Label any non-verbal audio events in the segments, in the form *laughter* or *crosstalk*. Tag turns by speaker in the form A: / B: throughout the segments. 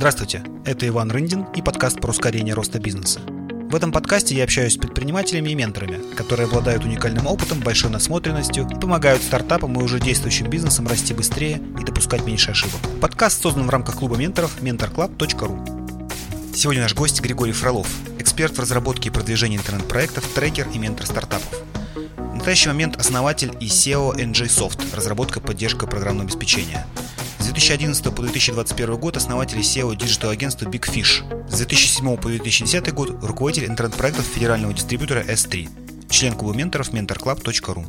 A: Здравствуйте, это Иван Рындин и подкаст про ускорение роста бизнеса. В этом подкасте я общаюсь с предпринимателями и менторами, которые обладают уникальным опытом, большой насмотренностью и помогают стартапам и уже действующим бизнесам расти быстрее и допускать меньше ошибок. Подкаст создан в рамках клуба менторов mentorclub.ru. Сегодня наш гость Григорий Фролов, эксперт в разработке и продвижении интернет-проектов, трекер и ментор стартапов. В настоящий момент основатель и SEO NJSoft, разработка и поддержка программного обеспечения. С 2011 по 2021 год основатель CEO digital-агентства Big Fish. С 2007 по 2010 год руководитель интернет-проектов федерального дистрибьютора S3. Член клуба менторов mentorclub.ru.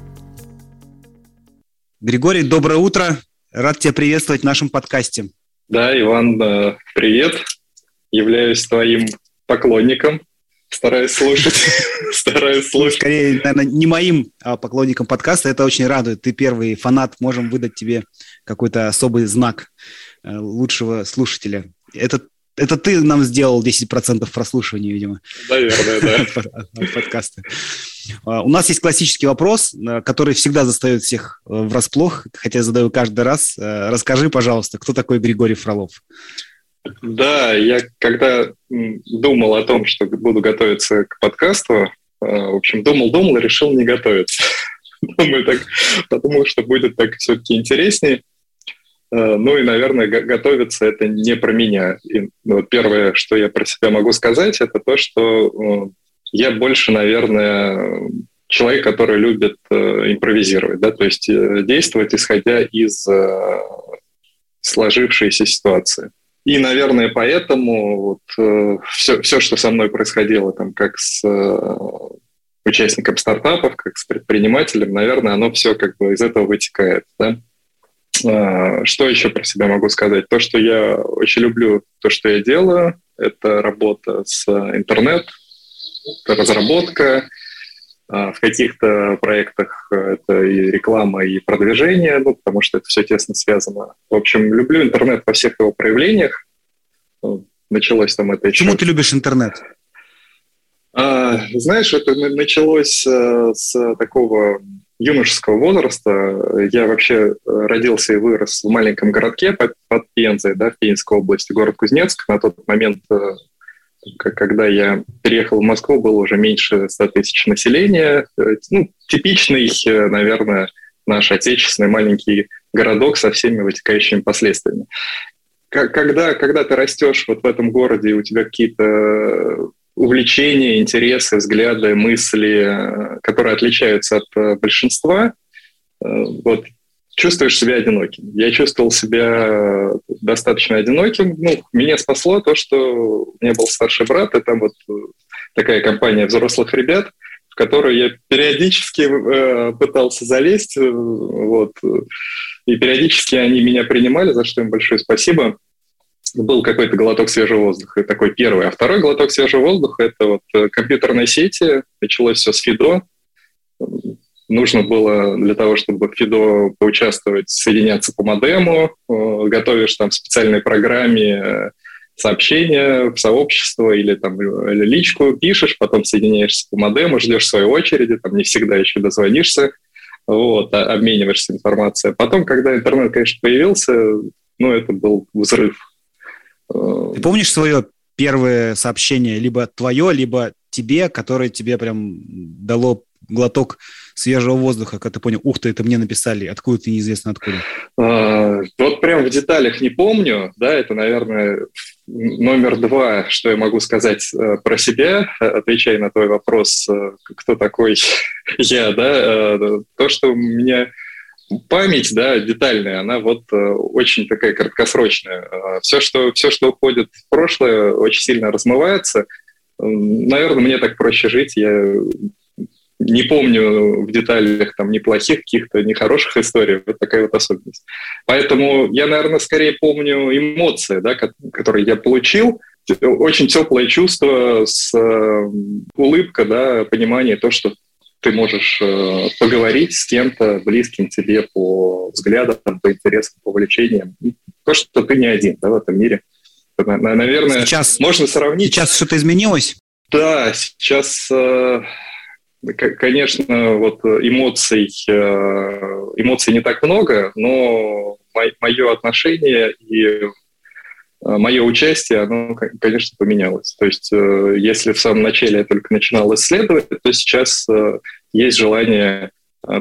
A: Григорий, доброе утро. Рад тебя приветствовать в нашем подкасте.
B: Да, Иван, привет. Являюсь твоим поклонником. Стараюсь слушать. *laughs* Стараюсь слушать.
A: Скорее, наверное, не моим а поклонником подкаста. Это очень радует. Ты первый фанат. Можем выдать тебе какой-то особый знак э, лучшего слушателя. Это, это ты нам сделал 10% прослушивания, видимо.
B: Наверное, да. *laughs*
A: От подкаста. А, у нас есть классический вопрос, э, который всегда застает всех э, врасплох, хотя я задаю каждый раз. Расскажи, пожалуйста, кто такой Григорий Фролов?
B: Да, я когда думал о том, что буду готовиться к подкасту, в общем, думал-думал и решил не готовиться. *laughs* Думаю, так, подумал, что будет так все-таки интереснее. Э, ну и, наверное, готовиться это не про меня. И, ну, первое, что я про себя могу сказать, это то, что э, я больше, наверное, человек, который любит э, импровизировать, да, то есть действовать, исходя из сложившейся ситуации. И, наверное, поэтому вот, все, все, что со мной происходило, там, как с участником стартапов, как с предпринимателем, наверное, оно все как бы из этого вытекает. Да? А, что еще про себя могу сказать? То, что я очень люблю то, что я делаю, это работа с интернет, это разработка, а, в каких-то проектах это и реклама, и продвижение, ну, потому что это все тесно связано. В общем, люблю интернет во всех его проявлениях. Ну, началось там это
A: еще... Почему ты любишь интернет?
B: А, знаешь, это началось э, с такого юношеского возраста. Я вообще э, родился и вырос в маленьком городке под, Пензой, да, в Пензенской области, город Кузнецк. На тот момент, э, когда я переехал в Москву, было уже меньше 100 тысяч населения. Ну, типичный, наверное, наш отечественный маленький городок со всеми вытекающими последствиями. Когда, когда ты растешь вот в этом городе, у тебя какие-то увлечения, интересы, взгляды, мысли, э, которые отличаются от э, большинства, э, вот, чувствуешь себя одиноким. Я чувствовал себя достаточно одиноким. Ну, меня спасло то, что у меня был старший брат, и там вот такая компания взрослых ребят, в которую я периодически э, пытался залезть, вот, и периодически они меня принимали, за что им большое спасибо был какой-то глоток свежего воздуха, такой первый. А второй глоток свежего воздуха — это вот э, компьютерные сети. Началось все с ФИДО. Нужно было для того, чтобы в ФИДО поучаствовать, соединяться по модему, э, готовишь там в специальной программе э, сообщения в сообщество или там или личку, пишешь, потом соединяешься по модему, ждешь своей очереди, там не всегда еще дозвонишься, вот, а, обмениваешься информацией. Потом, когда интернет, конечно, появился, ну, это был взрыв
A: ты помнишь свое первое сообщение, либо твое, либо тебе, которое тебе прям дало глоток свежего воздуха, когда ты понял, ух ты, это мне написали, откуда ты неизвестно откуда?
B: А, вот прям в деталях не помню, да, это, наверное, номер два, что я могу сказать э, про себя, отвечая на твой вопрос, э, кто такой *laughs* я, да, э, то, что у меня память, да, детальная, она вот э, очень такая краткосрочная. Все что, все, что уходит в прошлое, очень сильно размывается. Наверное, мне так проще жить. Я не помню в деталях там неплохих каких-то нехороших историй. Вот такая вот особенность. Поэтому я, наверное, скорее помню эмоции, да, которые я получил. Очень теплое чувство с э, улыбка, да, понимание то, что ты можешь э, поговорить с кем-то близким тебе по взглядам, по интересам, по увлечениям. То, что ты не один да, в этом мире. Наверное, сейчас, можно сравнить.
A: Сейчас что-то изменилось?
B: Да, сейчас, э, конечно, вот эмоций, э, эмоций не так много, но мое отношение и мое участие, оно, конечно, поменялось. То есть, если в самом начале я только начинал исследовать, то сейчас есть желание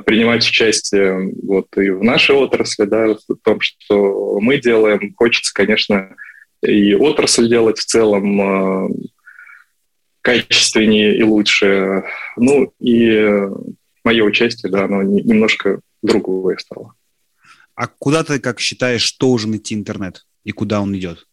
B: принимать участие вот и в нашей отрасли, да, в том, что мы делаем. Хочется, конечно, и отрасль делать в целом качественнее и лучше. Ну и мое участие, да, оно немножко другое стало.
A: А куда ты, как считаешь, должен идти интернет и куда он идет?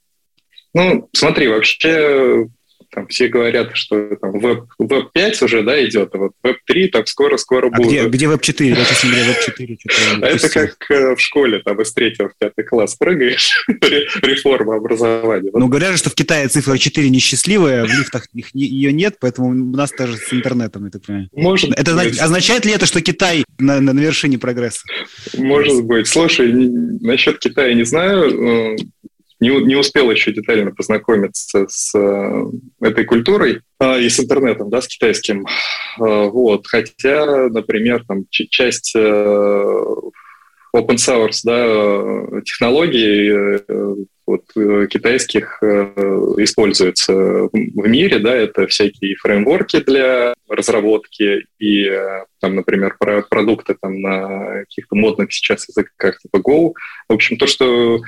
B: Ну, смотри, вообще там все говорят, что там веб, веб 5 уже, да, идет, а вот веб 3 так скоро-скоро
A: а
B: будет.
A: Где, где веб 4? Я, честно говоря, веб 4 *laughs*
B: а Это как э, в школе, там из третьего в пятый класс прыгаешь, *laughs* реформа образования.
A: Ну, говорят же, что в Китае цифра 4 несчастливая, в лифтах ее нет, поэтому у нас тоже с интернетом, я так понимаю.
B: Может
A: это быть. означает ли это, что Китай на, на, на вершине прогресса?
B: Может быть. Слушай, насчет Китая не знаю э, не, не успел еще детально познакомиться с э, этой культурой э, и с интернетом, да, с китайским. Э, вот. Хотя, например, там часть э, open source да, технологий э, вот, китайских используется в мире, да, это всякие фреймворки для разработки и, там, например, про продукты там на каких-то модных сейчас языках типа Go. В общем, то, что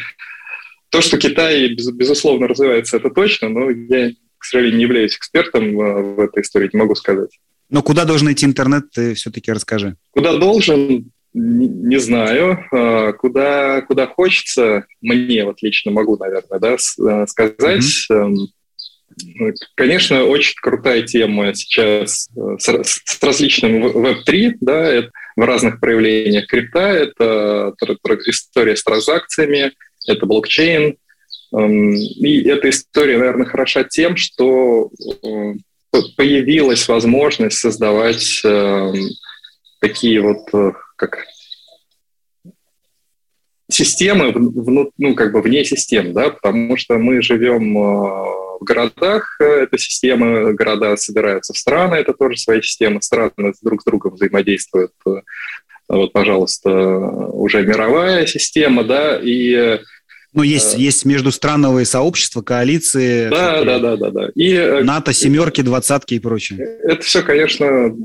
B: то, что Китай, безусловно, развивается, это точно, но я, к сожалению, не являюсь экспертом э, в этой истории, не могу сказать.
A: Но куда должен идти интернет, ты все-таки расскажи.
B: Куда должен, не знаю. А, куда, куда хочется, мне вот лично могу, наверное, да, э, сказать. Mm-hmm. Конечно, очень крутая тема сейчас э, с, с различным Web3, да, в разных проявлениях крипта. Это история с транзакциями, это блокчейн. Эм, и эта история, наверное, хороша тем, что э, появилась возможность создавать эм, такие вот э, как системы, ну, как бы вне систем, да, потому что мы живем э, в городах, это системы, города собираются в страны, это тоже свои системы, страны друг с другом взаимодействуют. Вот, пожалуйста, уже мировая система, да, и
A: ну, есть, э, есть междустрановые сообщества, коалиции.
B: Да, да, да, да, да. И,
A: э, НАТО, семерки, двадцатки и прочее.
B: Это все, конечно,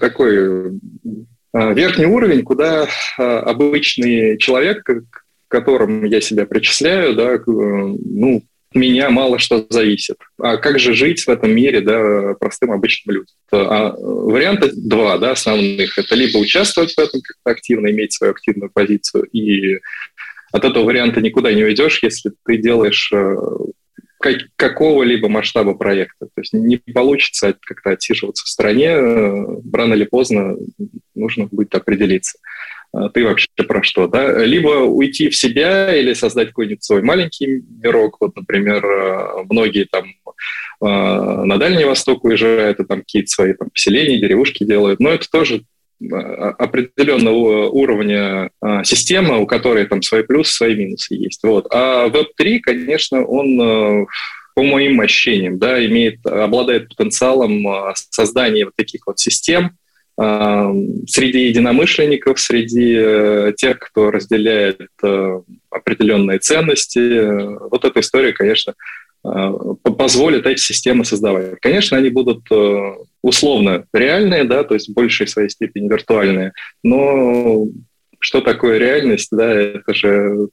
B: такой э, верхний уровень, куда обычный человек, к которому я себя причисляю, да, ну, меня мало что зависит. А как же жить в этом мире, да, простым обычным людям? А варианта два, да, основных. Это либо участвовать в этом как-то активно, иметь свою активную позицию и от этого варианта никуда не уйдешь, если ты делаешь э, какого-либо масштаба проекта. То есть не получится как-то отсиживаться в стране, э, рано или поздно нужно будет определиться. А ты вообще про что, да? Либо уйти в себя или создать какой-нибудь свой маленький мирок. Вот, например, э, многие там на Дальний Восток уезжают, и там какие-то свои там, поселения, деревушки делают. Но это тоже а, определенного уровня система, у которой там свои плюсы, свои минусы есть. Вот. А Web3, конечно, он э, по моим ощущениям, да, имеет, обладает потенциалом создания вот таких вот систем среди единомышленников, среди э, тех, кто разделяет э, определенные ценности. Вот эта история, конечно, Э, позволит эти системы создавать. Конечно, они будут э, условно реальные, да, то есть в большей своей степени виртуальные, но что такое реальность, да, это же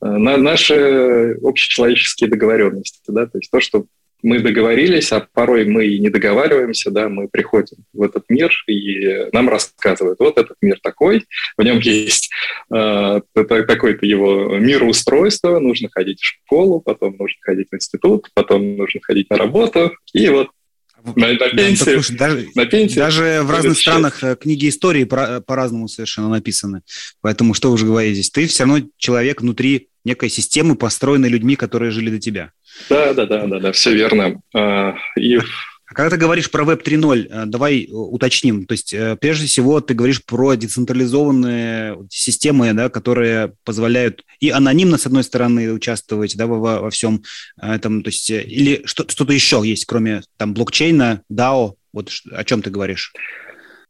B: э, наши общечеловеческие договоренности, да, то есть то, что мы договорились, а порой мы и не договариваемся, да, мы приходим в этот мир, и нам рассказывают, вот этот мир такой, в нем есть э, такое-то его мироустройство, нужно ходить в школу, потом нужно ходить в институт, потом нужно ходить на работу, и вот
A: на, на пенсию. Да, слушай, даже, на пенсию. Даже в разных странах э, книги истории по-разному совершенно написаны. Поэтому что уже говорить здесь? Ты все равно человек внутри некой системы, построенной людьми, которые жили до тебя.
B: Да, да, да, да, да, все верно. А,
A: и а когда ты говоришь про Web 3.0, э, давай э, уточним. То есть, э, прежде всего, ты говоришь про децентрализованные системы, да, которые позволяют и анонимно, с одной стороны, участвовать да, во, во всем этом. То есть, или что, что-то еще есть, кроме там блокчейна, DAO? Вот о чем ты говоришь?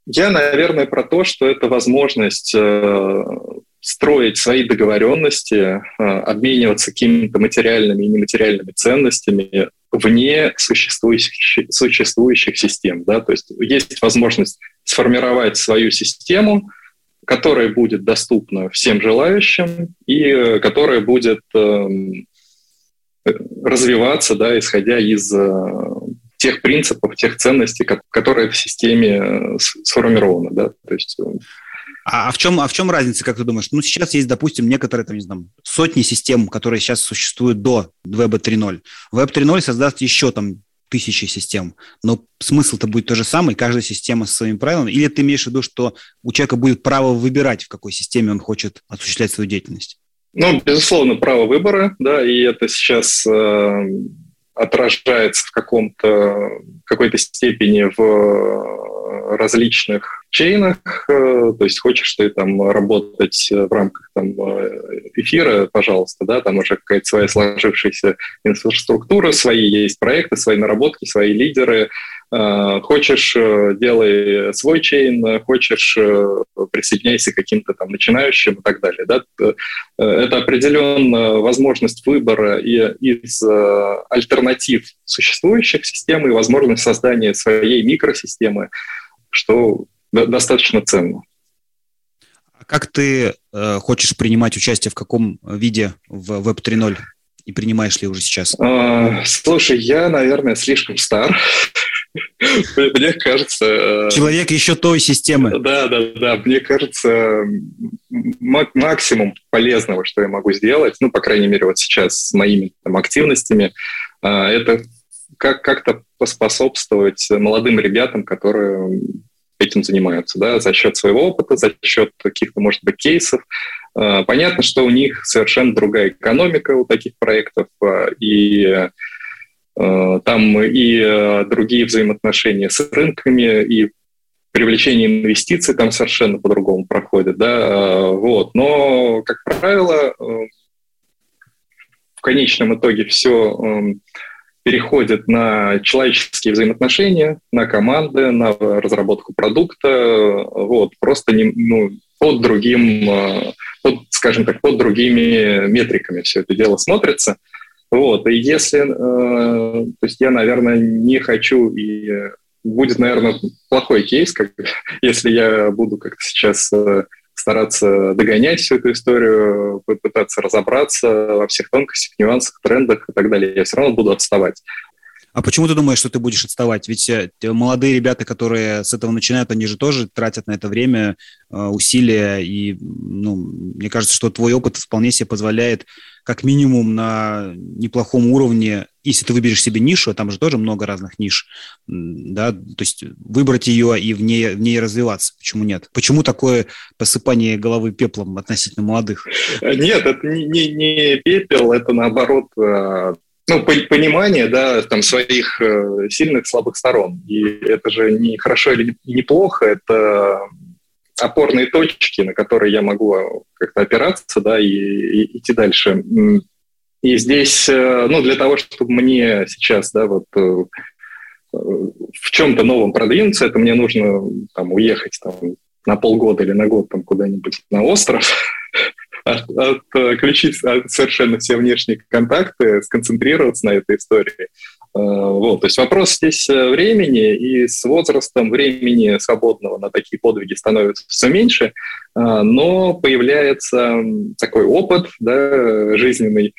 B: Я, наверное, про то, что это возможность строить свои договоренности, обмениваться какими-то материальными и нематериальными ценностями вне существующих, существующих систем. Да? То есть есть возможность сформировать свою систему, которая будет доступна всем желающим и которая будет эм, развиваться, да, исходя из э, тех принципов, тех ценностей, которые в системе э, сформированы. Да? То есть,
A: э, а, а, в чем, а в чем разница, как ты думаешь? Ну, сейчас есть, допустим, некоторые, там, не знаю, сотни систем, которые сейчас существуют до Web 3.0. Web 3.0 создаст еще там тысячи систем, но смысл-то будет тот же самый, каждая система со своими правилами, или ты имеешь в виду, что у человека будет право выбирать, в какой системе он хочет осуществлять свою деятельность?
B: Ну, безусловно, право выбора, да, и это сейчас э, отражается в каком-то какой-то степени в различных чейнах, э, то есть хочешь ты там работать в рамках там, эфира, пожалуйста, да, там уже какая-то своя сложившаяся инфраструктура, свои есть проекты, свои наработки, свои лидеры, Э, хочешь, э, делай свой чейн, хочешь, э, присоединяйся к каким-то там начинающим и так далее. Да? Это определенная возможность выбора и из альтернатив существующих систем и возможность создания своей микросистемы, что достаточно ценно.
A: А как ты э, хочешь принимать участие в каком виде в Web 3.0? И принимаешь ли уже сейчас?
B: Слушай, я, наверное, слишком стар. *laughs* Мне кажется...
A: Э, Человек еще той системы.
B: Да, да, да. Мне кажется, максимум полезного, что я могу сделать, ну, по крайней мере, вот сейчас с моими там, активностями, э, это как- как-то поспособствовать молодым ребятам, которые этим занимаются, да, за счет своего опыта, за счет каких-то, может быть, кейсов. Э, понятно, что у них совершенно другая экономика у таких проектов, и Э, там и э, другие взаимоотношения с рынками, и привлечение инвестиций там совершенно по-другому проходит, да, э, вот. Но, как правило, в конечном итоге все переходит на человеческие взаимоотношения, на команды, на разработку продукта, вот, просто не, ну, под другим, под, скажем так, под другими метриками все это дело смотрится. Вот, и если, э, то есть я, наверное, не хочу, и будет, наверное, плохой кейс, как, *laughs* если я буду как-то сейчас э, стараться догонять всю эту историю, попытаться разобраться во всех тонкостях, нюансах, трендах и так далее. Я все равно буду отставать.
A: А почему ты думаешь, что ты будешь отставать? Ведь э, молодые ребята, которые с этого начинают, они же тоже тратят на это время, э, усилия, и ну, мне кажется, что твой опыт вполне себе позволяет как минимум на неплохом уровне, если ты выберешь себе нишу, а там же тоже много разных ниш, да, то есть выбрать ее и в ней, в ней развиваться. Почему нет? Почему такое посыпание головы пеплом относительно молодых?
B: Нет, это не, не, не пепел, это наоборот э, ну, понимание, да, там, своих э, сильных, слабых сторон. И это же не хорошо или не плохо, это опорные точки, на которые я могу как-то опираться, да, и, и идти дальше. И здесь, э, ну, для того, чтобы мне сейчас, да, вот э, в чем-то новом продвинуться, это мне нужно там уехать там на полгода или на год там куда-нибудь на остров, *laughs* отключить совершенно все внешние контакты, сконцентрироваться на этой истории. А, вот, то есть вопрос здесь э, времени, и с возрастом времени свободного на такие подвиги становится все меньше, а, но появляется такой опыт да, жизненный,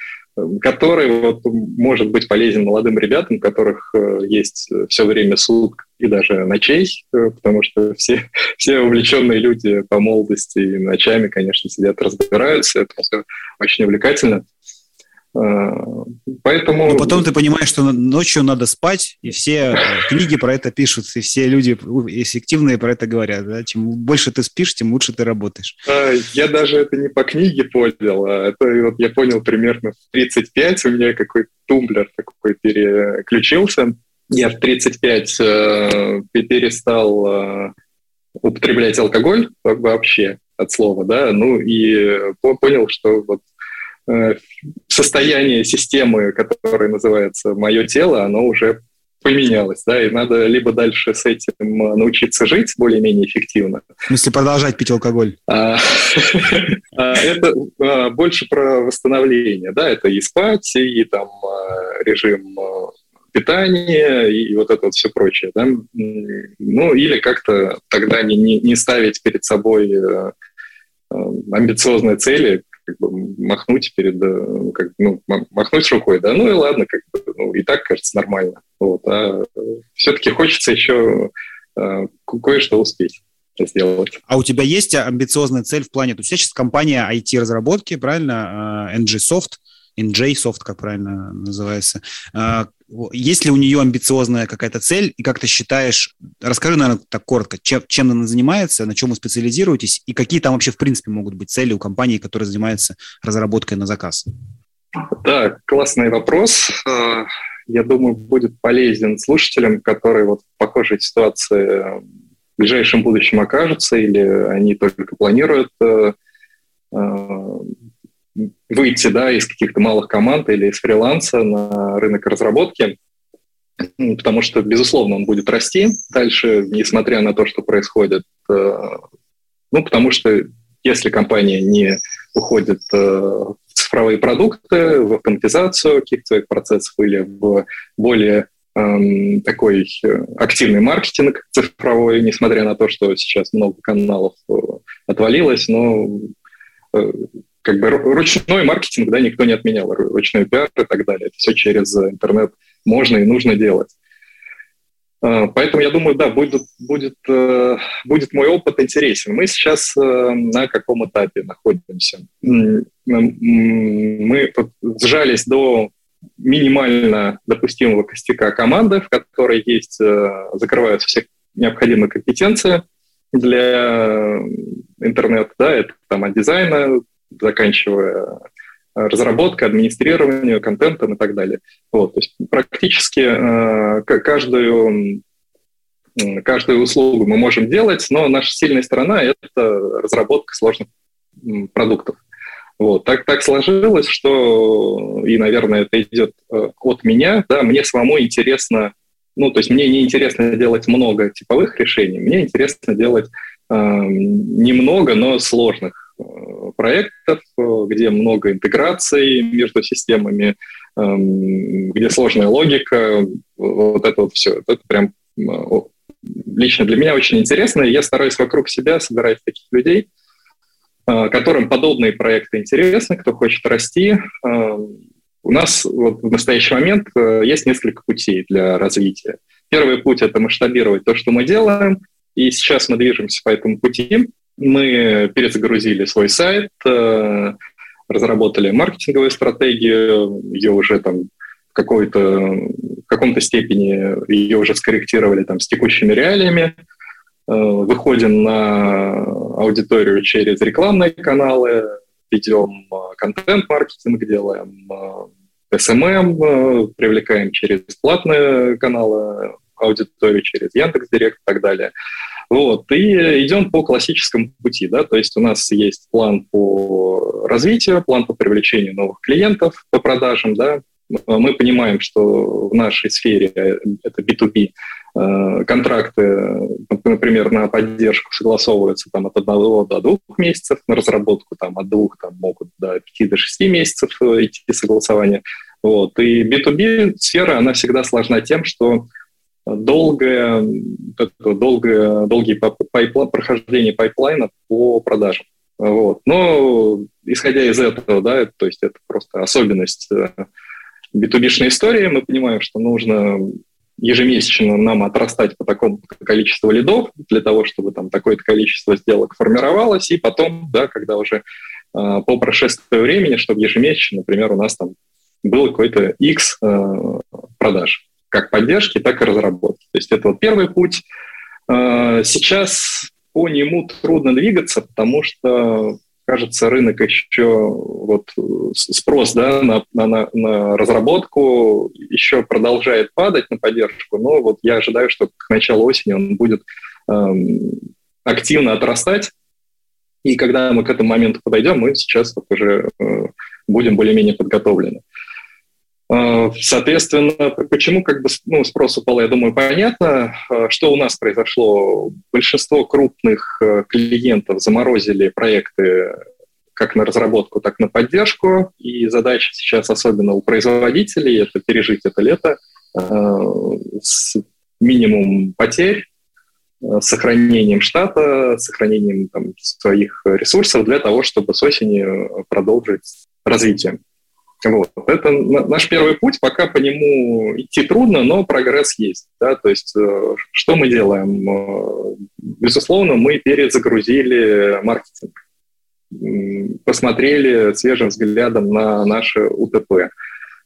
B: который вот может быть полезен молодым ребятам, у которых э, есть все время суток и даже ночей, э, потому что все, *laughs* все увлеченные люди по молодости и ночами, конечно, сидят, разбираются, это все очень увлекательно.
A: А, поэтому... Но потом ты понимаешь, что ночью надо спать, и все э, книги про это пишут, и все люди эффективные про это говорят. Да? Чем больше ты спишь, тем лучше ты работаешь.
B: Я даже это не по книге понял, а это вот я понял примерно в 35, у меня какой-то тумблер такой переключился. Я в 35 э, перестал э, употреблять алкоголь вообще от слова, да, ну и понял, что вот Э, состояние системы, которое называется «мое тело», оно уже поменялось, да, и надо либо дальше с этим научиться жить более-менее эффективно.
A: В смысле, продолжать пить алкоголь? А, *laughs*
B: а, это а, больше про восстановление, да, это и спать, и там режим питания и вот это вот все прочее, да, ну или как-то тогда не, не, не ставить перед собой э, э, амбициозные цели, как бы махнуть перед, э, как, ну, махнуть рукой, да, ну и ладно, как бы, ну, и так кажется нормально. Вот, а все-таки хочется еще э, кое-что успеть сделать.
A: А у тебя есть амбициозная цель в плане, то есть сейчас компания IT-разработки, правильно, NG Soft, NJ Soft, как правильно называется. А, есть ли у нее амбициозная какая-то цель, и как ты считаешь, расскажи, наверное, так коротко, чем, чем она занимается, на чем вы специализируетесь, и какие там вообще в принципе могут быть цели у компании, которая занимается разработкой на заказ?
B: Да, классный вопрос. А, я думаю, будет полезен слушателям, которые вот в похожей ситуации в ближайшем будущем окажутся, или они только планируют э, выйти да, из каких-то малых команд или из фриланса на рынок разработки, потому что, безусловно, он будет расти дальше, несмотря на то, что происходит. Э, ну, потому что если компания не уходит э, в цифровые продукты, в автоматизацию каких-то своих процессов или в более эм, такой э, активный маркетинг цифровой, несмотря на то, что сейчас много каналов отвалилось, но как бы ручной маркетинг, да, никто не отменял, ручной пиар и так далее. Это все через интернет можно и нужно делать. А, поэтому я думаю, да, будет, будет, э, будет мой опыт интересен. Мы сейчас э, на каком этапе находимся? Мы сжались до минимально допустимого костяка команды, в которой есть, э, закрываются все необходимые компетенции для интернета, да, это там от дизайна, заканчивая э, разработкой, администрированием, контентом и так далее. Вот, то есть практически э, каждую, каждую услугу мы можем делать, но наша сильная сторона – это разработка сложных продуктов. Вот. Так, так сложилось, что, и, наверное, это идет э, от меня, да, мне самому интересно, ну, то есть мне не интересно делать много типовых решений, мне интересно делать э, немного, но сложных проектов, где много интеграций между системами, эм, где сложная логика, вот это вот все. Это прям лично для меня очень интересно, и я стараюсь вокруг себя собирать таких людей, э, которым подобные проекты интересны, кто хочет расти. Эм, у нас вот в настоящий момент э, есть несколько путей для развития. Первый путь – это масштабировать то, что мы делаем, и сейчас мы движемся по этому пути. Мы перезагрузили свой сайт, э, разработали маркетинговую стратегию, ее уже там в какой-то в каком-то степени ее уже скорректировали там с текущими реалиями. Э, выходим на аудиторию через рекламные каналы, ведем э, контент-маркетинг, делаем SMM, привлекаем через платные каналы аудиторию, через Яндекс.Директ и так далее. Вот, и идем по классическому пути, да, то есть у нас есть план по развитию, план по привлечению новых клиентов по продажам, да, мы понимаем, что в нашей сфере это B2B, э, контракты, например, на поддержку согласовываются там, от одного до двух месяцев, на разработку там, от двух там, могут до пяти до шести месяцев э, идти согласование. Вот. И B2B сфера, она всегда сложна тем, что долгое, долгое, долгие пайпла, прохождение пайплайна по продажам. Вот. Но исходя из этого, да, то есть это просто особенность э, истории, мы понимаем, что нужно ежемесячно нам отрастать по такому количеству лидов для того, чтобы там такое-то количество сделок формировалось, и потом, да, когда уже э, по прошествию времени, чтобы ежемесячно, например, у нас там был какой-то X э, продаж как поддержки, так и разработки. То есть это вот первый путь. А, сейчас по нему трудно двигаться, потому что, кажется, рынок еще, вот спрос да, на, на, на разработку еще продолжает падать на поддержку, но вот я ожидаю, что к началу осени он будет эм, активно отрастать, и когда мы к этому моменту подойдем, мы сейчас вот уже э, будем более-менее подготовлены. Э, соответственно, почему как бы ну, спрос упал, я думаю, понятно. Э, что у нас произошло? Большинство крупных э, клиентов заморозили проекты как на разработку, так и на поддержку. И задача сейчас, особенно у производителей, это пережить это лето с минимум потерь, сохранением штата, сохранением там, своих ресурсов для того, чтобы с осени продолжить развитие. Вот. Это наш первый путь, пока по нему идти трудно, но прогресс есть. Да? То есть э, что мы делаем? Э, безусловно, мы перезагрузили маркетинг, посмотрели свежим взглядом на наши УТП. Э,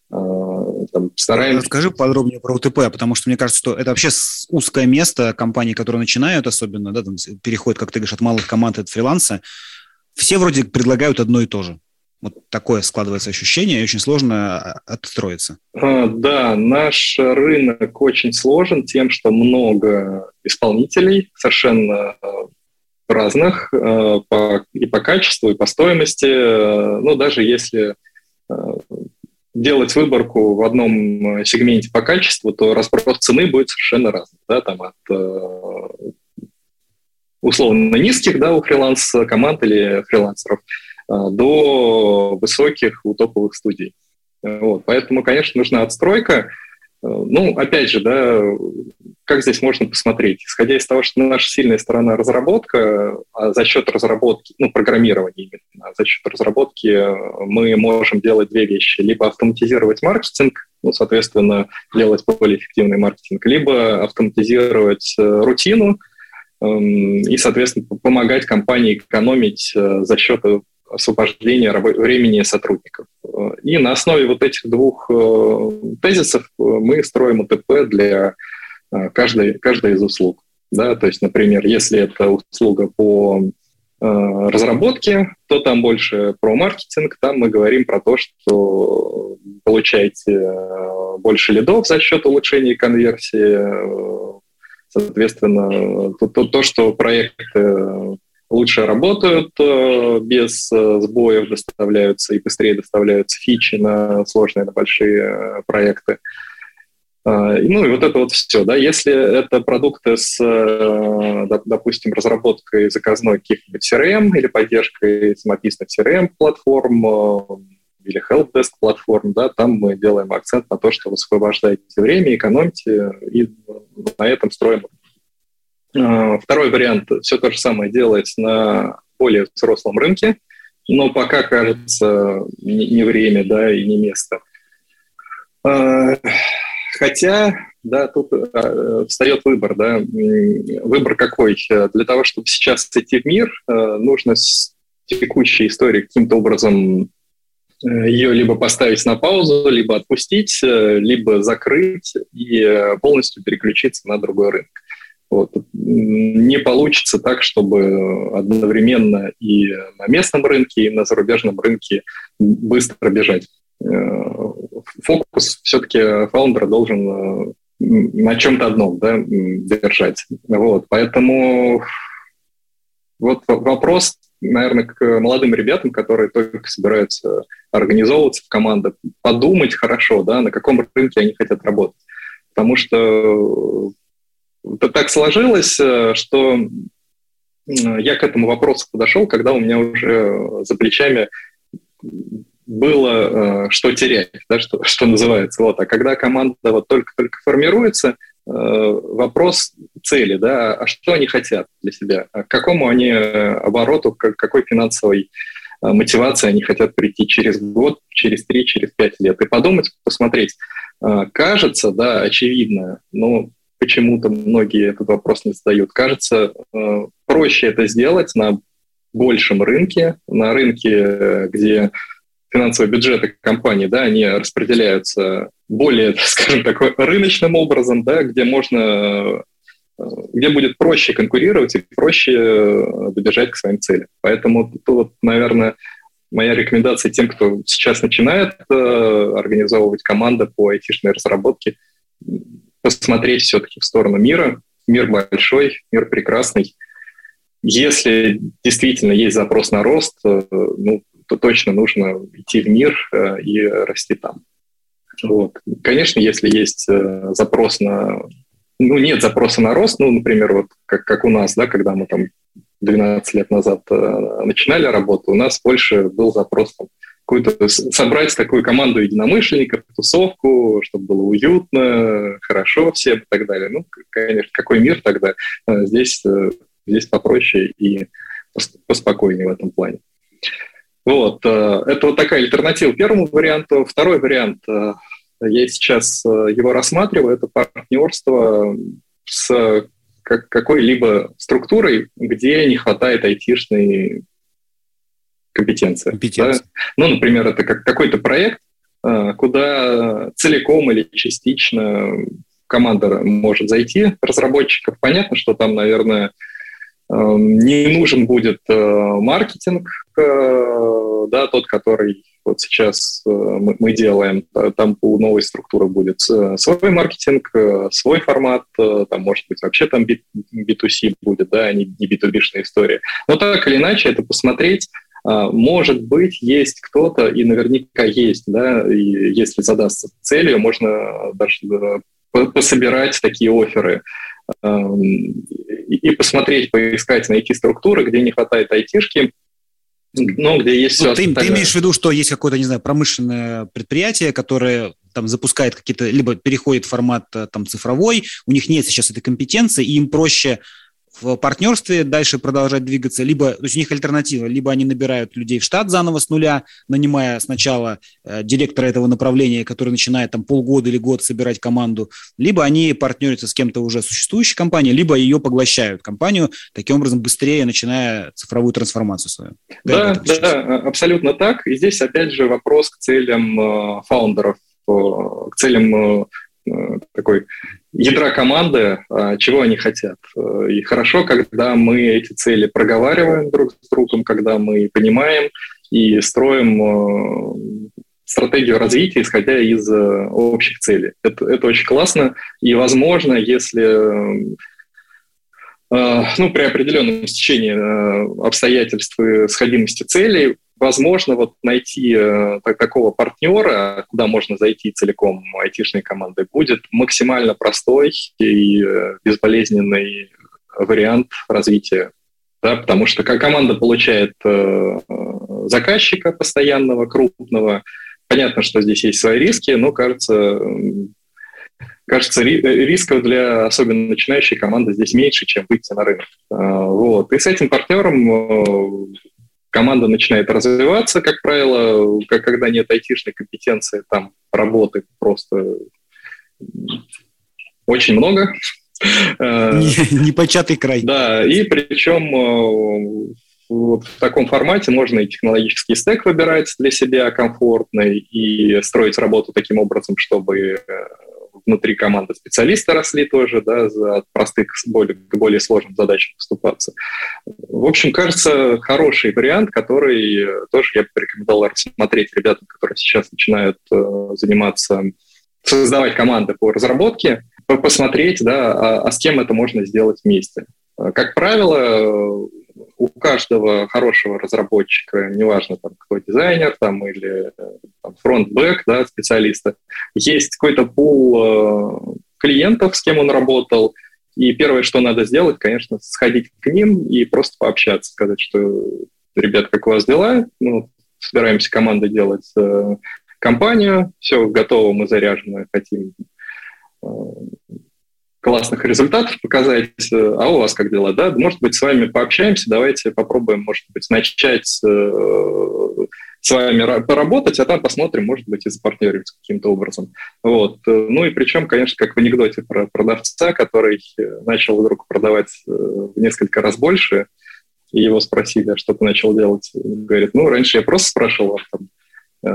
A: там, стараемся... Расскажи подробнее про УТП, потому что мне кажется, что это вообще узкое место компаний, которые начинают особенно, да, там, переходят, как ты говоришь, от малых команд от фриланса. Все вроде предлагают одно и то же. Вот такое складывается ощущение, и очень сложно а, отстроиться.
B: А, да, наш рынок очень сложен тем, что много исполнителей совершенно разных по, и по качеству, и по стоимости. Ну, даже если делать выборку в одном сегменте по качеству, то разброс цены будет совершенно разный. Да, там от условно низких да, у фриланс-команд или фрилансеров – до высоких у топовых студий. Вот. Поэтому, конечно, нужна отстройка. А, ну, опять же, да, как здесь можно посмотреть? Исходя из того, что наша сильная сторона разработка, а за счет разработки, ну, программирования именно, за счет разработки мы можем делать две вещи. Либо автоматизировать маркетинг, ну, соответственно, делать более эффективный маркетинг, либо автоматизировать э, рутину, эм, и, соответственно, помогать компании экономить э, за счет освобождения времени сотрудников. И на основе вот этих двух э, тезисов э, мы строим УТП для э, каждой, каждой из услуг. Да, то есть, например, если это услуга по разработке, то там больше про маркетинг, там мы говорим про то, что получаете больше лидов за счет улучшения конверсии, соответственно, то, то, то что проекты лучше работают, э, без э, сбоев доставляются и быстрее доставляются фичи на сложные, на большие э, проекты. Ну и вот это вот все. Да? Если это продукты с, допустим, разработкой заказной каких-нибудь CRM или поддержкой самописных CRM-платформ или helpdesk платформ, да, там мы делаем акцент на то, что вы освобождаете время, экономите, и на этом строим второй вариант – все то же самое делать на более взрослом рынке, но пока, кажется, не время да, и не место. А, хотя, да, тут а, встает выбор, да, выбор какой? Для того, чтобы сейчас идти в мир, нужно с текущей историей каким-то образом ее либо поставить на паузу, либо отпустить, либо закрыть и полностью переключиться на другой рынок. Вот. Не получится так, чтобы одновременно и на местном рынке, и на зарубежном рынке быстро бежать. Э, фокус все-таки фаундера должен э, на чем-то одном да, держать. Вот. Поэтому вот вопрос, наверное, к молодым ребятам, которые только собираются организовываться в команды, подумать хорошо, да, на каком рынке они хотят работать. Потому что так сложилось, э, что я к этому вопросу подошел, когда у меня уже за плечами было э, что терять, да, что, *laughs* что называется. Вот. А когда команда вот только-только формируется, э, вопрос цели, да, а что они хотят для себя, а к какому они обороту, к какой финансовой мотивации они хотят прийти через год, через три, через пять лет. И подумать, посмотреть. Кажется, да, очевидно, но почему-то многие этот вопрос не задают. Кажется, э, проще это сделать на большем рынке, на рынке, где финансовые бюджеты компании, да, они распределяются более, *laughs* скажем так, рыночным образом, да, где можно, э, где будет проще конкурировать и проще э, добежать к своим целям. Поэтому тут, наверное, моя рекомендация тем, кто сейчас начинает организовывать команды по айтишной разработке, посмотреть все-таки в сторону мира. Мир большой, мир прекрасный. Если действительно есть запрос на рост, э, ну, то точно нужно идти в мир э, и расти там. Вот. Конечно, если есть э, запрос на... Ну, нет запроса на рост, ну, например, вот как, как у нас, да, когда мы там 12 лет назад начинали работу, у нас больше был запрос там, какую-то собрать такую команду единомышленников, тусовку, чтобы было уютно, хорошо всем и так далее. Ну, конечно, какой мир тогда? Э, здесь, э, здесь попроще и поспокойнее в этом плане. Вот, э, это вот такая альтернатива первому варианту. Второй вариант, я сейчас его рассматриваю, это партнерство с какой-либо структурой, где не хватает айтишной компетенции. Компетенция. Да? Ну, например, это как какой-то проект, а, куда целиком или частично команда может зайти, разработчиков. Понятно, что там, наверное, эм, не нужен будет э, маркетинг, э, да, тот, который вот сейчас э, мы делаем. Там у новой структуры будет свой маркетинг, свой формат, там, может быть, вообще там B2C будет, да, а не B2B-шная история. Но так или иначе, это посмотреть, может быть, есть кто-то, и наверняка есть, да, и если задастся целью, можно даже пособирать такие оферы и посмотреть, поискать, найти структуры, где не хватает айтишки,
A: но где есть ну, все ты, ты имеешь в виду, что есть какое-то, не знаю, промышленное предприятие, которое там запускает какие-то, либо переходит в формат э, там цифровой, у них нет сейчас этой компетенции, и им проще в партнерстве дальше продолжать двигаться, либо, то есть у них альтернатива, либо они набирают людей в штат заново с нуля, нанимая сначала э, директора этого направления, который начинает там полгода или год собирать команду, либо они партнерятся с кем-то уже существующей компанией, либо ее поглощают компанию, таким образом быстрее начиная цифровую трансформацию свою.
B: Да, да, да, абсолютно так. И здесь опять же вопрос к целям э, фаундеров, э, к целям э, такой ядра команды, а, чего они хотят. И хорошо, когда мы эти цели проговариваем друг с другом, когда мы понимаем и строим э, стратегию развития, исходя из э, общих целей. Это, это очень классно. И, возможно, если э, ну, при определенном стечении обстоятельств и сходимости целей, возможно, вот найти э, так, такого партнера, куда можно зайти целиком айтишной командой, будет максимально простой и э, безболезненный вариант развития. Да, потому что команда получает э, заказчика постоянного, крупного, понятно, что здесь есть свои риски, но кажется, кажется, рисков для особенно начинающей команды здесь меньше, чем выйти на рынок. Вот. И с этим партнером команда начинает развиваться, как правило, когда нет айтишной компетенции, там работы просто очень много. *laughs*
A: Непочатый край.
B: Да, и причем э, вот в таком формате можно и технологический стек выбирать для себя комфортный и строить работу таким образом, чтобы э, внутри команды специалисты росли тоже, да, от простых к более, сложным задачам поступаться. В общем, кажется, хороший вариант, который тоже я бы порекомендовал рассмотреть ребятам, которые сейчас начинают э, заниматься, создавать команды по разработке, посмотреть, да, а, а с кем это можно сделать вместе. Как правило, у каждого хорошего разработчика, неважно, там, кто дизайнер там, или front-back да, специалиста, есть какой-то пул э, клиентов, с кем он работал, и первое, что надо сделать, конечно, сходить к ним и просто пообщаться, сказать, что, ребят, как у вас дела? Ну, собираемся командой делать э, компанию, все готово, мы заряжены, хотим э, классных результатов показать. А у вас как дела? Да, может быть, с вами пообщаемся, давайте попробуем, может быть, начать э, с вами поработать, а там посмотрим, может быть, и запартнеримся каким-то образом. Вот. Ну и причем, конечно, как в анекдоте про продавца, который начал вдруг продавать э, в несколько раз больше, и его спросили, а что ты начал делать? Он говорит, ну, раньше я просто спрашивал, там, Э,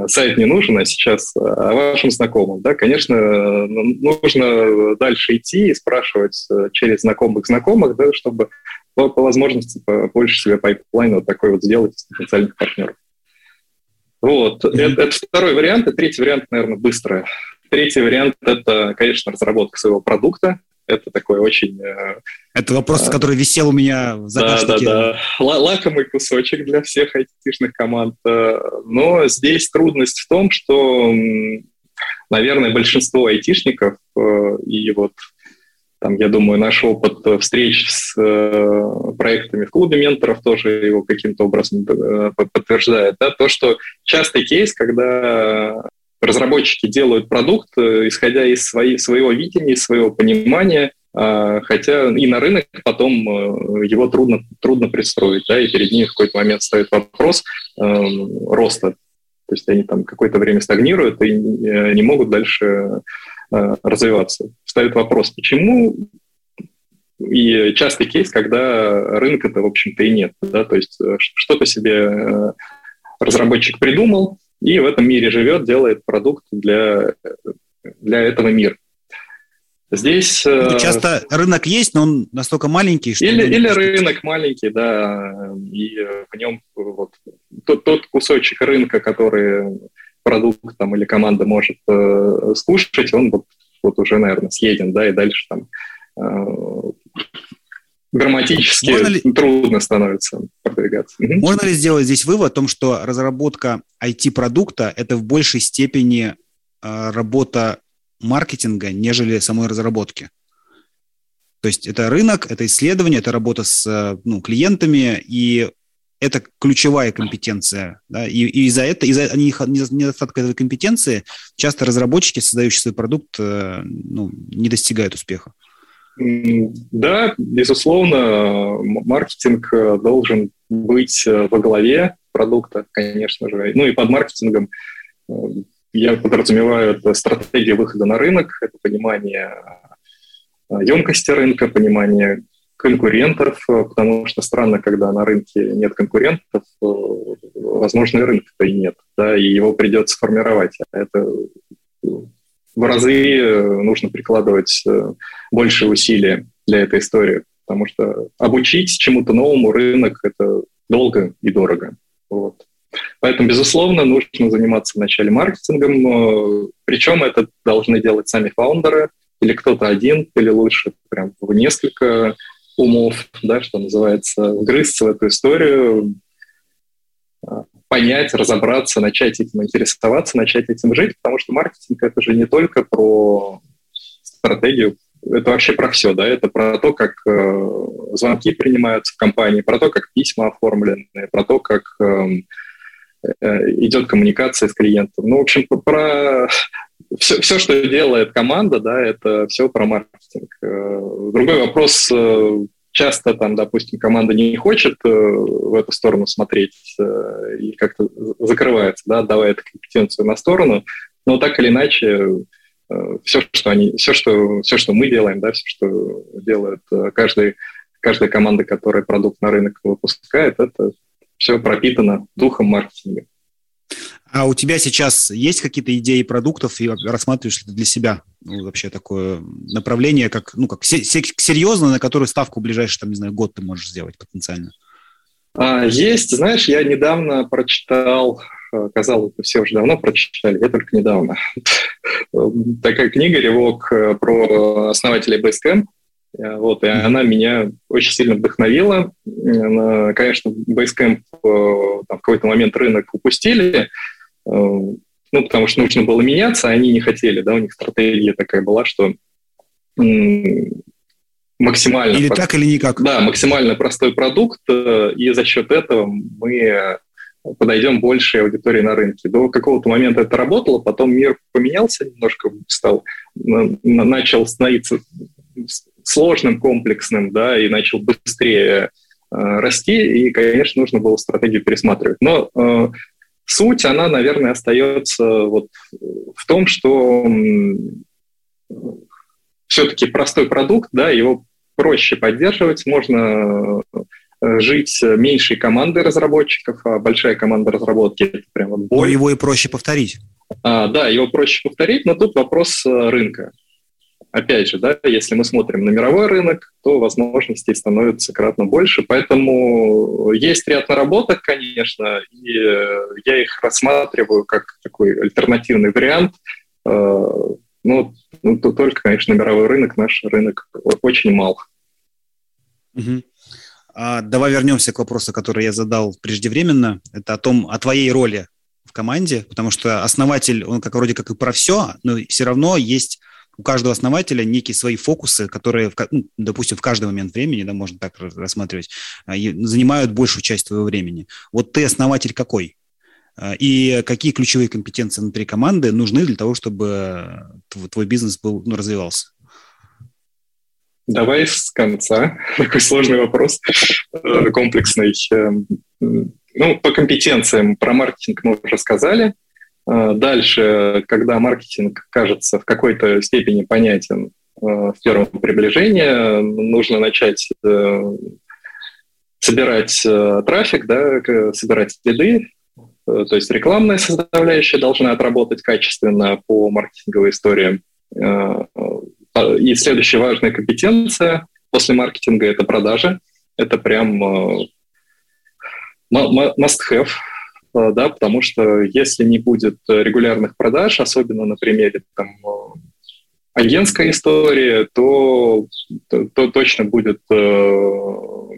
B: сайт не нужен, а сейчас э, о вашем знакомом. Да, конечно, э, нужно дальше идти и спрашивать через знакомых знакомых, да, чтобы по, по возможности больше себе pipeline вот такой вот сделать из потенциальных партнеров. Вот, mm-hmm. это, это второй вариант. И третий вариант, наверное, быстро. Третий вариант – это, конечно, разработка своего продукта. Это такой очень... Э,
A: Это вопрос, а, который висел у меня в
B: загашнике. Да, да, да. Лакомый кусочек для всех айтишных команд. Э, но здесь трудность в том, что наверное, большинство айтишников и вот там, я думаю, наш опыт встреч с э, проектами в клубе менторов тоже его каким-то образом э, подтверждает. Да? То, что частый кейс, когда разработчики делают продукт, э, исходя из свои, своего видения, своего понимания, э, хотя и на рынок потом э, его трудно, трудно пристроить, да, и перед ними в какой-то момент стоит вопрос э, роста. То есть они там какое-то время стагнируют и не могут дальше Э, развиваться. Встает вопрос, почему и частый кейс, когда рынка-то, в общем-то, и нет. Да? То есть э, что-то себе э, разработчик придумал, и в этом мире живет, делает продукт для, для этого мира. Здесь...
A: Ну, часто рынок есть, но он настолько маленький,
B: что... Или, или рынок маленький, да, и в нем вот, тот, тот кусочек рынка, который продукт там, или команда может э, скушать, он вот, вот уже, наверное, съеден, да, и дальше там э, грамматически ли, трудно становится продвигаться.
A: Можно ли сделать здесь вывод о том, что разработка IT-продукта – это в большей степени э, работа маркетинга, нежели самой разработки? То есть это рынок, это исследование, это работа с э, ну, клиентами, и это ключевая компетенция, да, и, и из-за этого, из-за недостатка этой компетенции часто разработчики, создающие свой продукт, э, ну, не достигают успеха.
B: Да, безусловно, маркетинг э, должен быть э, во главе продукта, конечно же. Ну и под маркетингом я подразумеваю это стратегия выхода на рынок, это понимание емкости рынка, понимание конкурентов, э, потому что странно, когда на рынке нет конкурентов, э, возможно, и рынка-то и нет, да, и его придется формировать. А это в разы э, нужно прикладывать больше усилий для этой истории, потому что обучить чему-то новому рынок – это долго и дорого. Вот. Поэтому, безусловно, нужно заниматься вначале маркетингом, причем это должны делать сами фаундеры, или кто-то один, или лучше прям в несколько умов, да, что называется, вгрызться в эту историю, понять, разобраться, начать этим интересоваться, начать этим жить, потому что маркетинг это же не только про стратегию, это вообще про все, да, это про то, как э, звонки принимаются в компании, про то, как письма оформлены, про то, как э, э, идет коммуникация с клиентом. Ну, в общем, про *laughs* все, все, что делает команда, да, это все про маркетинг. Э, другой вопрос, э, часто там, допустим, команда не хочет э, в эту сторону смотреть и как-то закрывается, да, отдавая эту компетенцию на сторону, но так или иначе все, что они, все, что, все, что мы делаем, да, все, что делает каждый, каждая команда, которая продукт на рынок выпускает, это все пропитано духом маркетинга.
A: А у тебя сейчас есть какие-то идеи продуктов и рассматриваешь ли ты для себя ну, вообще такое направление, как, ну, как серьезно, на которую ставку в ближайший, там, не знаю, год ты можешь сделать потенциально?
B: А, есть. Знаешь, я недавно прочитал, э, казалось бы, все уже давно прочитали, я только недавно. *laughs* Такая книга «Ревок» э, про основателей Basecamp. Э, вот, и она меня очень сильно вдохновила. Конечно, Basecamp там, в какой-то момент рынок упустили, ну, потому что нужно было меняться, а они не хотели, да, у них стратегия такая была, что максимально...
A: Или прост... так, или никак.
B: Да, максимально простой продукт, э, и за счет этого мы подойдем большей аудитории на рынке. До какого-то момента это работало, потом мир поменялся немножко, стал, начал становиться сложным, комплексным, да, и начал быстрее э, расти, и, конечно, нужно было стратегию пересматривать. Но Суть, она, наверное, остается вот в том, что все-таки простой продукт, да, его проще поддерживать, можно э, жить меньшей командой разработчиков, а большая команда разработки это прям вот
A: бой. Но его и проще повторить.
B: А, да, его проще повторить, но тут вопрос э, рынка опять же, да, если мы смотрим на мировой рынок, то возможностей становится кратно больше. Поэтому есть ряд наработок, конечно, и э, я их рассматриваю как такой альтернативный вариант. Э, ну, ну то только, конечно, мировой рынок, наш рынок очень мал.
A: Угу. А, давай вернемся к вопросу, который я задал преждевременно. Это о том, о твоей роли в команде, потому что основатель, он как вроде как и про все, но все равно есть у каждого основателя некие свои фокусы, которые, ну, допустим, в каждый момент времени, да, можно так рассматривать, а, занимают большую часть твоего времени. Вот ты основатель какой? А, и какие ключевые компетенции внутри команды нужны для того, чтобы твой бизнес был, ну, развивался?
B: Давай с конца. *laughs* Такой сложный вопрос, э, комплексный. Эм, ну, по компетенциям про маркетинг мы уже сказали. Э, дальше, когда маркетинг кажется в какой-то степени понятен э, в первом приближении, нужно начать собирать трафик, да, собирать следы, то есть рекламная составляющая должна отработать качественно по маркетинговой истории. И следующая важная компетенция после маркетинга – это продажи. Это прям must-have, э, да, потому что если не будет регулярных продаж, особенно на примере там, э, агентской истории, то, то, то точно будет э,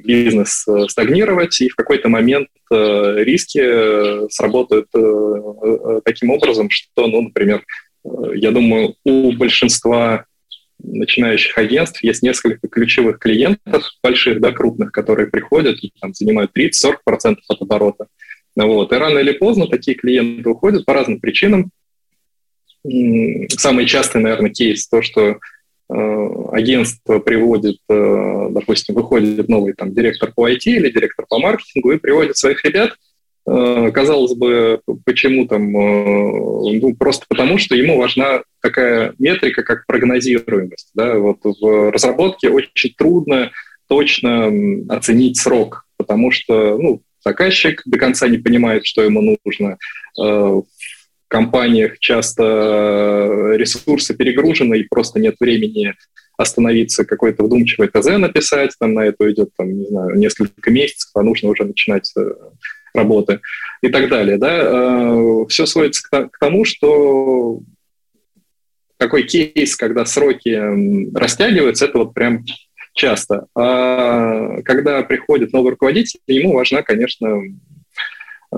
B: бизнес стагнировать, и в какой-то момент э, риски сработают э, таким образом, что, ну, например, я думаю, у большинства начинающих агентств есть несколько ключевых клиентов больших, да, крупных, которые приходят и там, занимают 30-40% от оборота. Вот. И рано или поздно такие клиенты уходят по разным причинам. Самый частый, наверное, кейс то, что э, агентство приводит, э, допустим, выходит новый там директор по IT или директор по маркетингу и приводит своих ребят – Э, казалось бы, почему там? Ну, просто потому, что ему важна такая метрика, как прогнозируемость. Да? Вот в разработке очень трудно точно оценить срок, потому что ну, заказчик до конца не понимает, что ему нужно. Э, в компаниях часто ресурсы перегружены, и просто нет времени остановиться, какой-то вдумчивый ТЗ написать, там на это идет, там, не знаю, несколько месяцев, а нужно уже начинать работы и так далее. Да? Э, Все сводится к тому, что такой кейс, когда сроки растягиваются, это вот прям часто. А когда приходит новый руководитель, ему важна, конечно, э,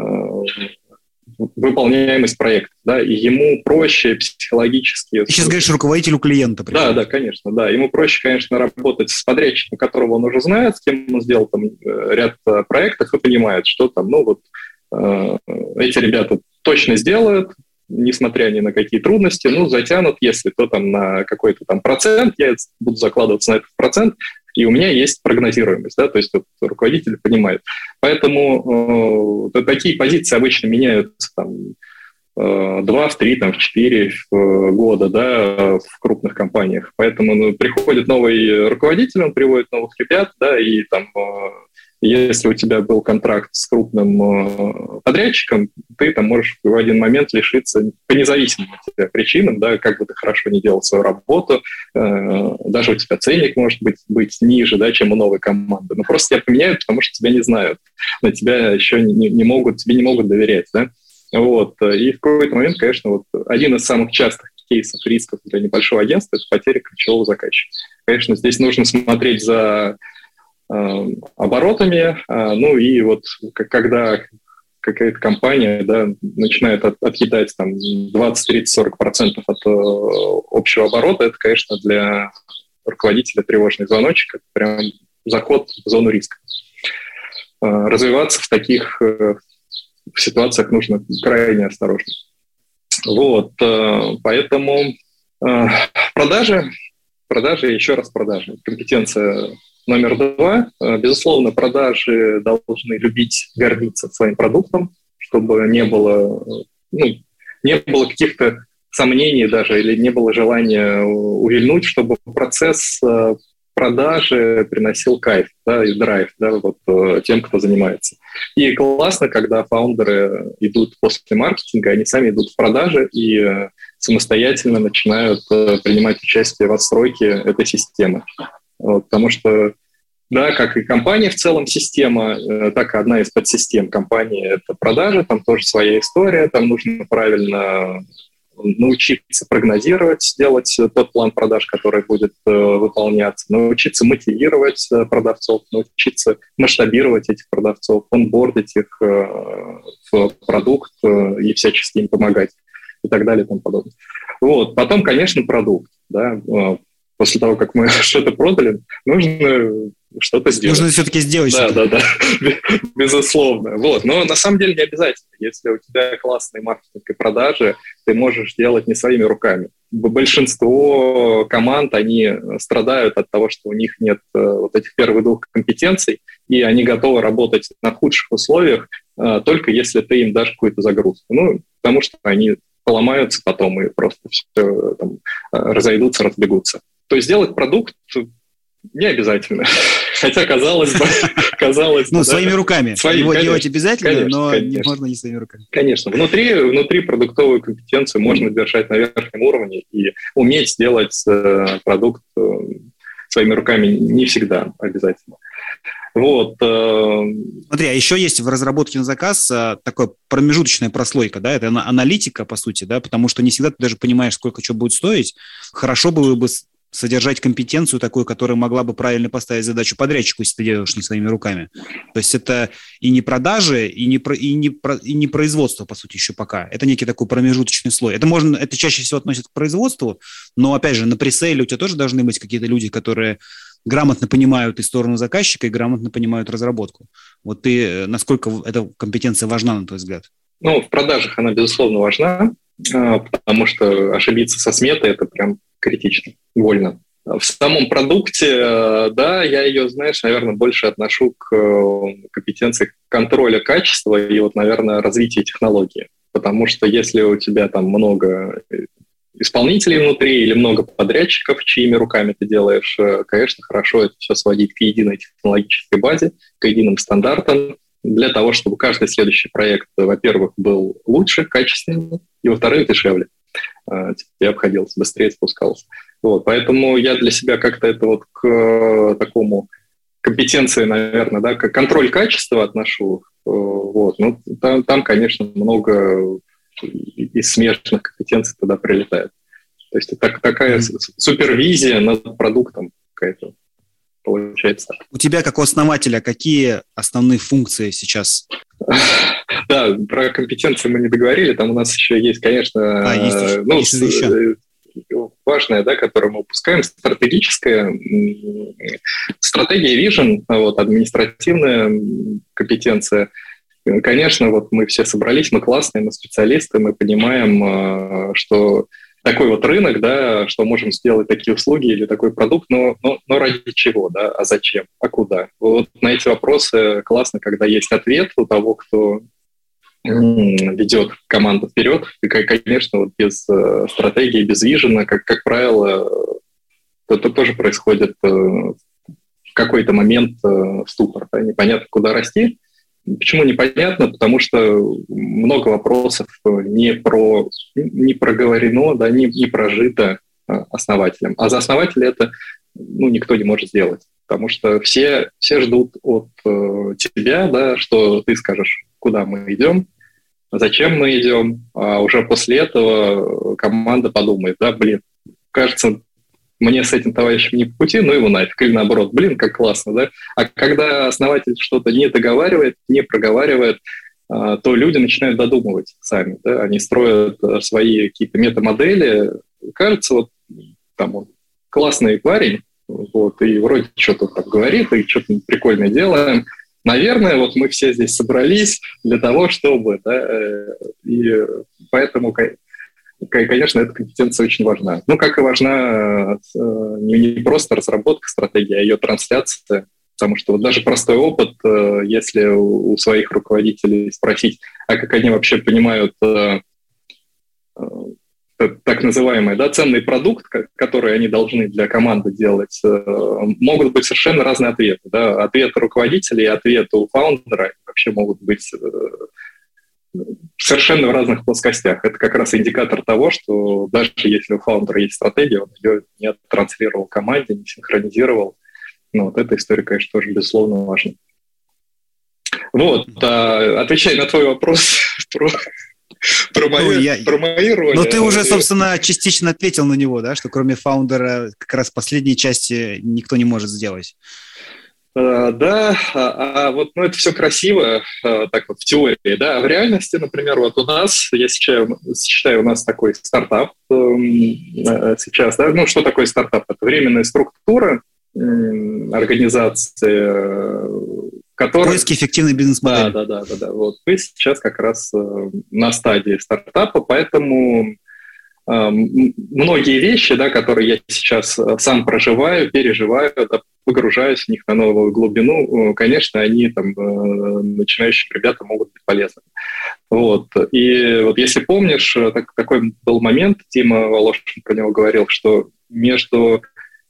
B: выполняемость проекта, да, и ему проще психологически...
A: Ты сейчас говоришь руководителю клиента.
B: Примерно. Да, да, конечно, да. Ему проще, конечно, работать с подрядчиком, которого он уже знает, с кем он сделал там э, ряд э, проектов и понимает, что там, ну вот, э, эти ребята точно сделают, несмотря ни на какие трудности, ну, затянут, если то там на какой-то там процент, я буду закладываться на этот процент, и у меня есть прогнозируемость, да, то есть вот, руководитель понимает. Поэтому э, такие позиции обычно меняются там, э, два, в три, там, в четыре года да, в крупных компаниях. Поэтому ну, приходит новый руководитель, он приводит новых ребят, да, и там э, если у тебя был контракт с крупным э, подрядчиком, ты там можешь в один момент лишиться по независимым от тебя причинам, да, как бы ты хорошо не делал свою работу, э, даже у тебя ценник может быть, быть ниже, да, чем у новой команды. Но просто тебя поменяют, потому что тебя не знают, на тебя еще не, не могут, тебе не могут доверять, да. Вот. И в какой-то момент, конечно, вот один из самых частых кейсов рисков для небольшого агентства – это потеря ключевого заказчика. Конечно, здесь нужно смотреть за оборотами. Э, ну и вот когда какая-то компания да, начинает от, отъедать там 20, 30, 40 процентов от э, общего оборота, это, конечно, для руководителя тревожный звоночек, это прям заход в зону риска. Развиваться в таких ситуациях нужно крайне осторожно. Вот, поэтому продажи, продажи, еще раз продажи. Компетенция Номер два, э, безусловно, продажи должны любить, гордиться своим продуктом, чтобы не было, ну, не было каких-то сомнений даже или не было желания увильнуть, чтобы процесс э, продажи приносил кайф да, и драйв да, вот, э, тем, кто занимается. И классно, когда фаундеры идут после маркетинга, они сами идут в продажи и самостоятельно начинают принимать участие в отстройке этой системы. Вот, потому что, да, как и компания в целом система, э, так и одна из подсистем компании – это продажи, там тоже своя история, там нужно правильно научиться прогнозировать, делать тот план продаж, который будет э, выполняться, научиться мотивировать э, продавцов, научиться масштабировать этих продавцов, онбордить их э, в продукт э, и всячески им помогать и так далее и тому подобное. Вот. Потом, конечно, продукт. Да? Э, после того, как мы *laughs* что-то продали, нужно что-то сделать.
A: Нужно все-таки сделать
B: да, что-то. Да, да, *laughs* безусловно. Вот. Но на самом деле не обязательно. Если у тебя классный маркетинг и продажи, ты можешь делать не своими руками. Большинство команд, они страдают от того, что у них нет э, вот этих первых двух компетенций, и они готовы работать на худших условиях, э, только если ты им дашь какую-то загрузку. Ну, потому что они поломаются потом и просто все там, разойдутся, разбегутся. То есть сделать продукт не обязательно. *laughs* Хотя казалось бы, *laughs* казалось
A: Ну, своими руками. Свои, Его делать обязательно, но можно не своими руками.
B: Конечно. Внутри, внутри продуктовую компетенцию можно держать на верхнем уровне и уметь сделать э, продукт э, своими руками не всегда обязательно. Вот. Э,
A: Смотри, а еще есть в разработке на заказ такая промежуточная прослойка, да, это аналитика, по сути, да, потому что не всегда ты даже понимаешь, сколько что будет стоить. Хорошо было бы содержать компетенцию такую, которая могла бы правильно поставить задачу подрядчику, если ты делаешь не своими руками. То есть это и не продажи, и не, про, и не, про, и не производство, по сути, еще пока. Это некий такой промежуточный слой. Это можно, это чаще всего относится к производству, но, опять же, на пресейле у тебя тоже должны быть какие-то люди, которые грамотно понимают и сторону заказчика, и грамотно понимают разработку. Вот ты, э, насколько эта компетенция важна, на твой взгляд?
B: Ну, в продажах она, безусловно, важна, а, потому что ошибиться со сметой – это прям критично, больно. В самом продукте, э, да, я ее, знаешь, наверное, больше отношу к э, компетенции контроля качества и вот, наверное, развития технологии. Потому что если у тебя там много исполнителей внутри или много подрядчиков, чьими руками ты делаешь, э, конечно, хорошо это все сводить к единой технологической базе, к единым стандартам, для того, чтобы каждый следующий проект, во-первых, был лучше, качественнее, и, во-вторых, дешевле. А, тебе обходился, быстрее спускался. Вот, поэтому я для себя как-то это вот к э, такому компетенции, наверное, да, как контроль качества отношу. Э, вот, ну, там, там, конечно, много из смежных компетенций туда прилетает. То есть это такая mm-hmm. супервизия над продуктом какая-то получается.
A: У тебя, как у основателя, какие основные функции сейчас?
B: Да, про компетенции мы не договорили. Там у нас еще есть, конечно,
A: а, есть, ну, есть еще.
B: Э, важное, да, которое мы упускаем, стратегическая стратегия Vision, вот, административная компетенция. Конечно, вот мы все собрались, мы классные, мы специалисты, мы понимаем, э, что такой вот рынок, да, что можем сделать такие услуги или такой продукт, но, но, но ради чего, да, а зачем, а куда? Вот на эти вопросы классно, когда есть ответ у того, кто ведет команду вперед. И, конечно, вот без э, стратегии, без вижена, как, как правило, это тоже происходит э, в какой-то момент э, ступор. Да, непонятно, куда расти, Почему непонятно? Потому что много вопросов не, про, не проговорено, да, не, не прожито а, основателем. А за основателя это ну, никто не может сделать. Потому что все, все ждут от э, тебя, да, что ты скажешь, куда мы идем, зачем мы идем, а уже после этого команда подумает, да, блин, кажется, мне с этим товарищем не по пути, ну его нафиг, или наоборот, блин, как классно, да? А когда основатель что-то не договаривает, не проговаривает, а, то люди начинают додумывать сами, да? они строят а, свои какие-то метамодели, кажется, вот там он классный парень, вот, и вроде что-то там говорит, и что-то прикольное делаем, Наверное, вот мы все здесь собрались для того, чтобы, да, э, и поэтому конечно, эта компетенция очень важна. Ну, как и важна э, не просто разработка стратегии, а ее трансляция. Потому что вот даже простой опыт, э, если у своих руководителей спросить, а как они вообще понимают э, так называемый да, ценный продукт, который они должны для команды делать, могут быть совершенно разные ответы. Да? Ответ руководителя и ответ у фаундера вообще могут быть совершенно в разных плоскостях. Это как раз индикатор того, что даже если у фаундера есть стратегия, он ее не транслировал команде, не синхронизировал. Ну, вот эта история, конечно, тоже безусловно важна. Вот, а, отвечая на твой вопрос *laughs* про
A: про, мои, ну, я... про мои роли. Но ты уже, собственно, частично ответил на него, да, что кроме фаундера как раз последней части никто не может сделать.
B: Uh, да, а, а вот ну, это все красиво, uh, так вот в теории, да, а в реальности, например, вот у нас, я сейчас считаю, у нас такой стартап uh, сейчас, да, ну что такое стартап? Это временная структура организации,
A: которая... Поиски эффективной бизнес-модели.
B: Да, да, да, да, да. Вот мы сейчас как раз на стадии стартапа, поэтому многие вещи, да, которые я сейчас сам проживаю, переживаю, да, погружаюсь в них на новую глубину, э, конечно, они там э, начинающим ребятам могут быть полезны. Вот. И вот если помнишь, э, так, такой был момент, Тима Волошин про него говорил, что между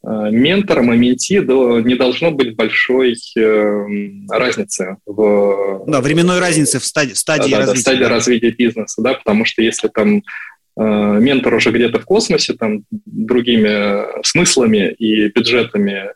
B: ментором и менти не должно быть большой э, разницы в...
A: Да, временной разницы в стадии, стадии
B: да,
A: развития.
B: Да, стадии развития бизнеса, да, потому что если там ментор уже где-то в космосе, там другими смыслами и бюджетами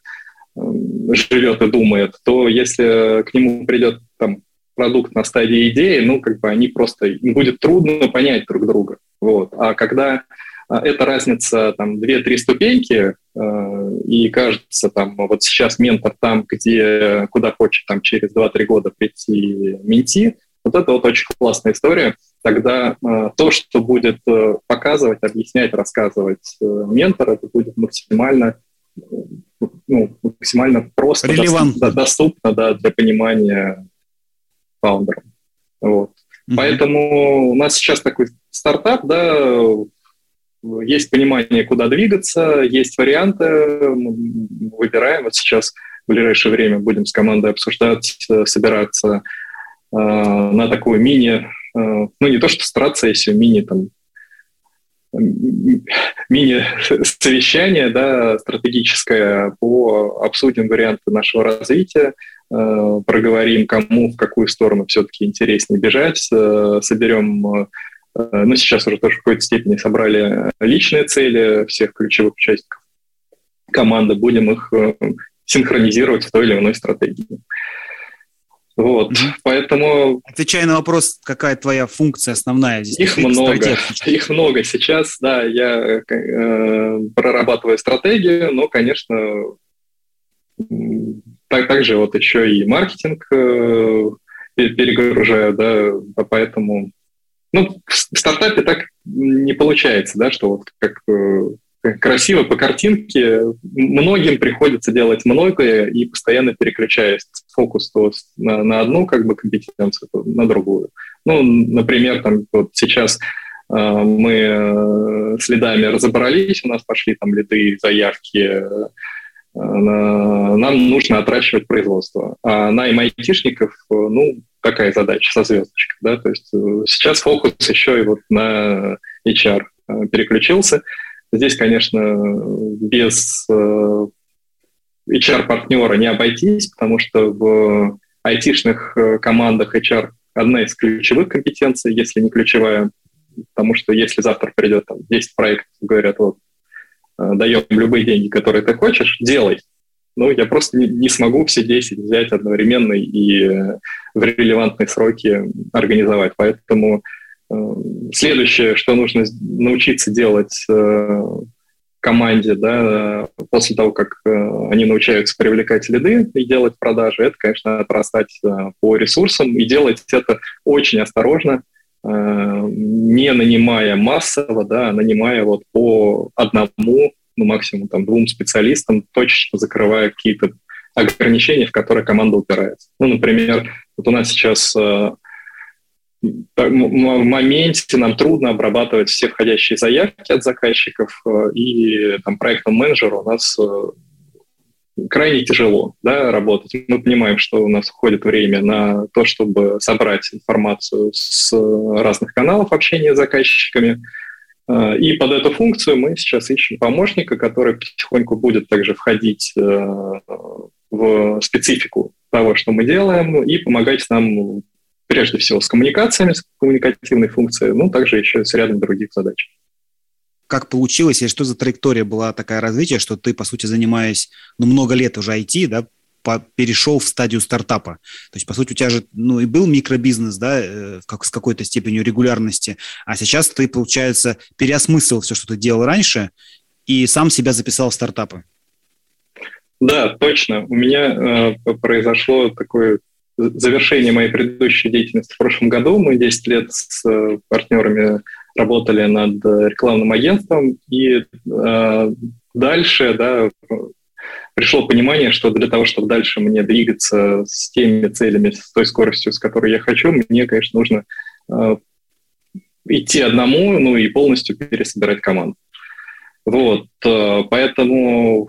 B: живет и думает, то если к нему придет там продукт на стадии идеи, ну, как бы они просто, им будет трудно понять друг друга. Вот. А когда а, эта разница там 2-3 ступеньки, э, и кажется, там вот сейчас ментор там, где куда хочет там через 2-3 года прийти менти, вот это вот очень классная история. Тогда э, то, что будет э, показывать, объяснять, рассказывать э, ментор, это будет максимально ну, максимально просто, доступно, доступно да, для понимания фаундера. Вот. Mm-hmm. Поэтому у нас сейчас такой стартап, да, есть понимание, куда двигаться, есть варианты, мы выбираем. Вот сейчас в ближайшее время будем с командой обсуждать, собираться э, на такую мини, ну не то что страцессию, мини там мини-совещание да, стратегическое по обсудим варианты нашего развития, э, проговорим, кому в какую сторону все-таки интереснее бежать, э, соберем, э, ну, сейчас уже тоже в какой-то степени собрали личные цели всех ключевых участников команды, будем их синхронизировать в той или иной стратегии. Вот, mm-hmm. поэтому...
A: Отвечая на вопрос, какая твоя функция основная здесь?
B: Их много, их много сейчас, да, я э, прорабатываю стратегию, но, конечно, так, также вот еще и маркетинг э, перегружаю, да, поэтому... Ну, в стартапе так не получается, да, что вот как э, красиво по картинке. Многим приходится делать многое и постоянно переключаясь фокус то на, на одну как бы компетенцию, то на другую. Ну, например, там вот сейчас э, мы э, с лидами разобрались, у нас пошли там лиды, заявки, э, нам нужно отращивать производство. А на айтишников, ну, такая задача со звездочкой, да, то есть э, сейчас фокус еще и вот на HR э, переключился. Здесь, конечно, без э, HR-партнера не обойтись, потому что в айтишных э, командах HR одна из ключевых компетенций, если не ключевая, потому что если завтра придет там, 10 проектов, говорят, вот, э, даем любые деньги, которые ты хочешь, делай. Ну, я просто не, не смогу все 10 взять одновременно и в релевантные сроки организовать. Поэтому Следующее, что нужно научиться делать э, команде, да, после того, как э, они научаются привлекать лиды и делать продажи, это, конечно, отрастать э, по ресурсам и делать это очень осторожно, не нанимая массово, да, а нанимая вот по одному, ну, максимум там двум специалистам, точечно закрывая какие-то ограничения, в которые команда упирается. Ну, например, вот у нас сейчас моменте нам трудно обрабатывать все входящие заявки от заказчиков, э, и там, проектному менеджеру у нас э, крайне тяжело да, работать. Мы понимаем, что у нас уходит время на то, чтобы собрать информацию с разных каналов общения с заказчиками. Э, и под эту функцию мы сейчас ищем помощника, который потихоньку будет также входить в специфику того, что мы делаем, и помогать нам прежде всего с коммуникациями, с коммуникативной функцией, ну, также еще с рядом других задач.
A: Как получилось, и что за траектория была такая развития, что ты, по сути, занимаясь, ну, много лет уже IT, да, по, перешел в стадию стартапа. То есть, по сути, у тебя же ну, и был микробизнес, да, э, как, с какой-то степенью регулярности, а сейчас ты, получается, переосмыслил все, что ты делал раньше, и сам себя записал в стартапы.
B: Да, точно. У меня э, произошло такое завершение моей предыдущей деятельности в прошлом году. Мы 10 лет с э, партнерами работали над рекламным агентством, и э, дальше да, пришло понимание, что для того, чтобы дальше мне двигаться с теми целями, с той скоростью, с которой я хочу, мне, конечно, нужно э, идти одному, ну и полностью пересобирать команду. Вот, э, поэтому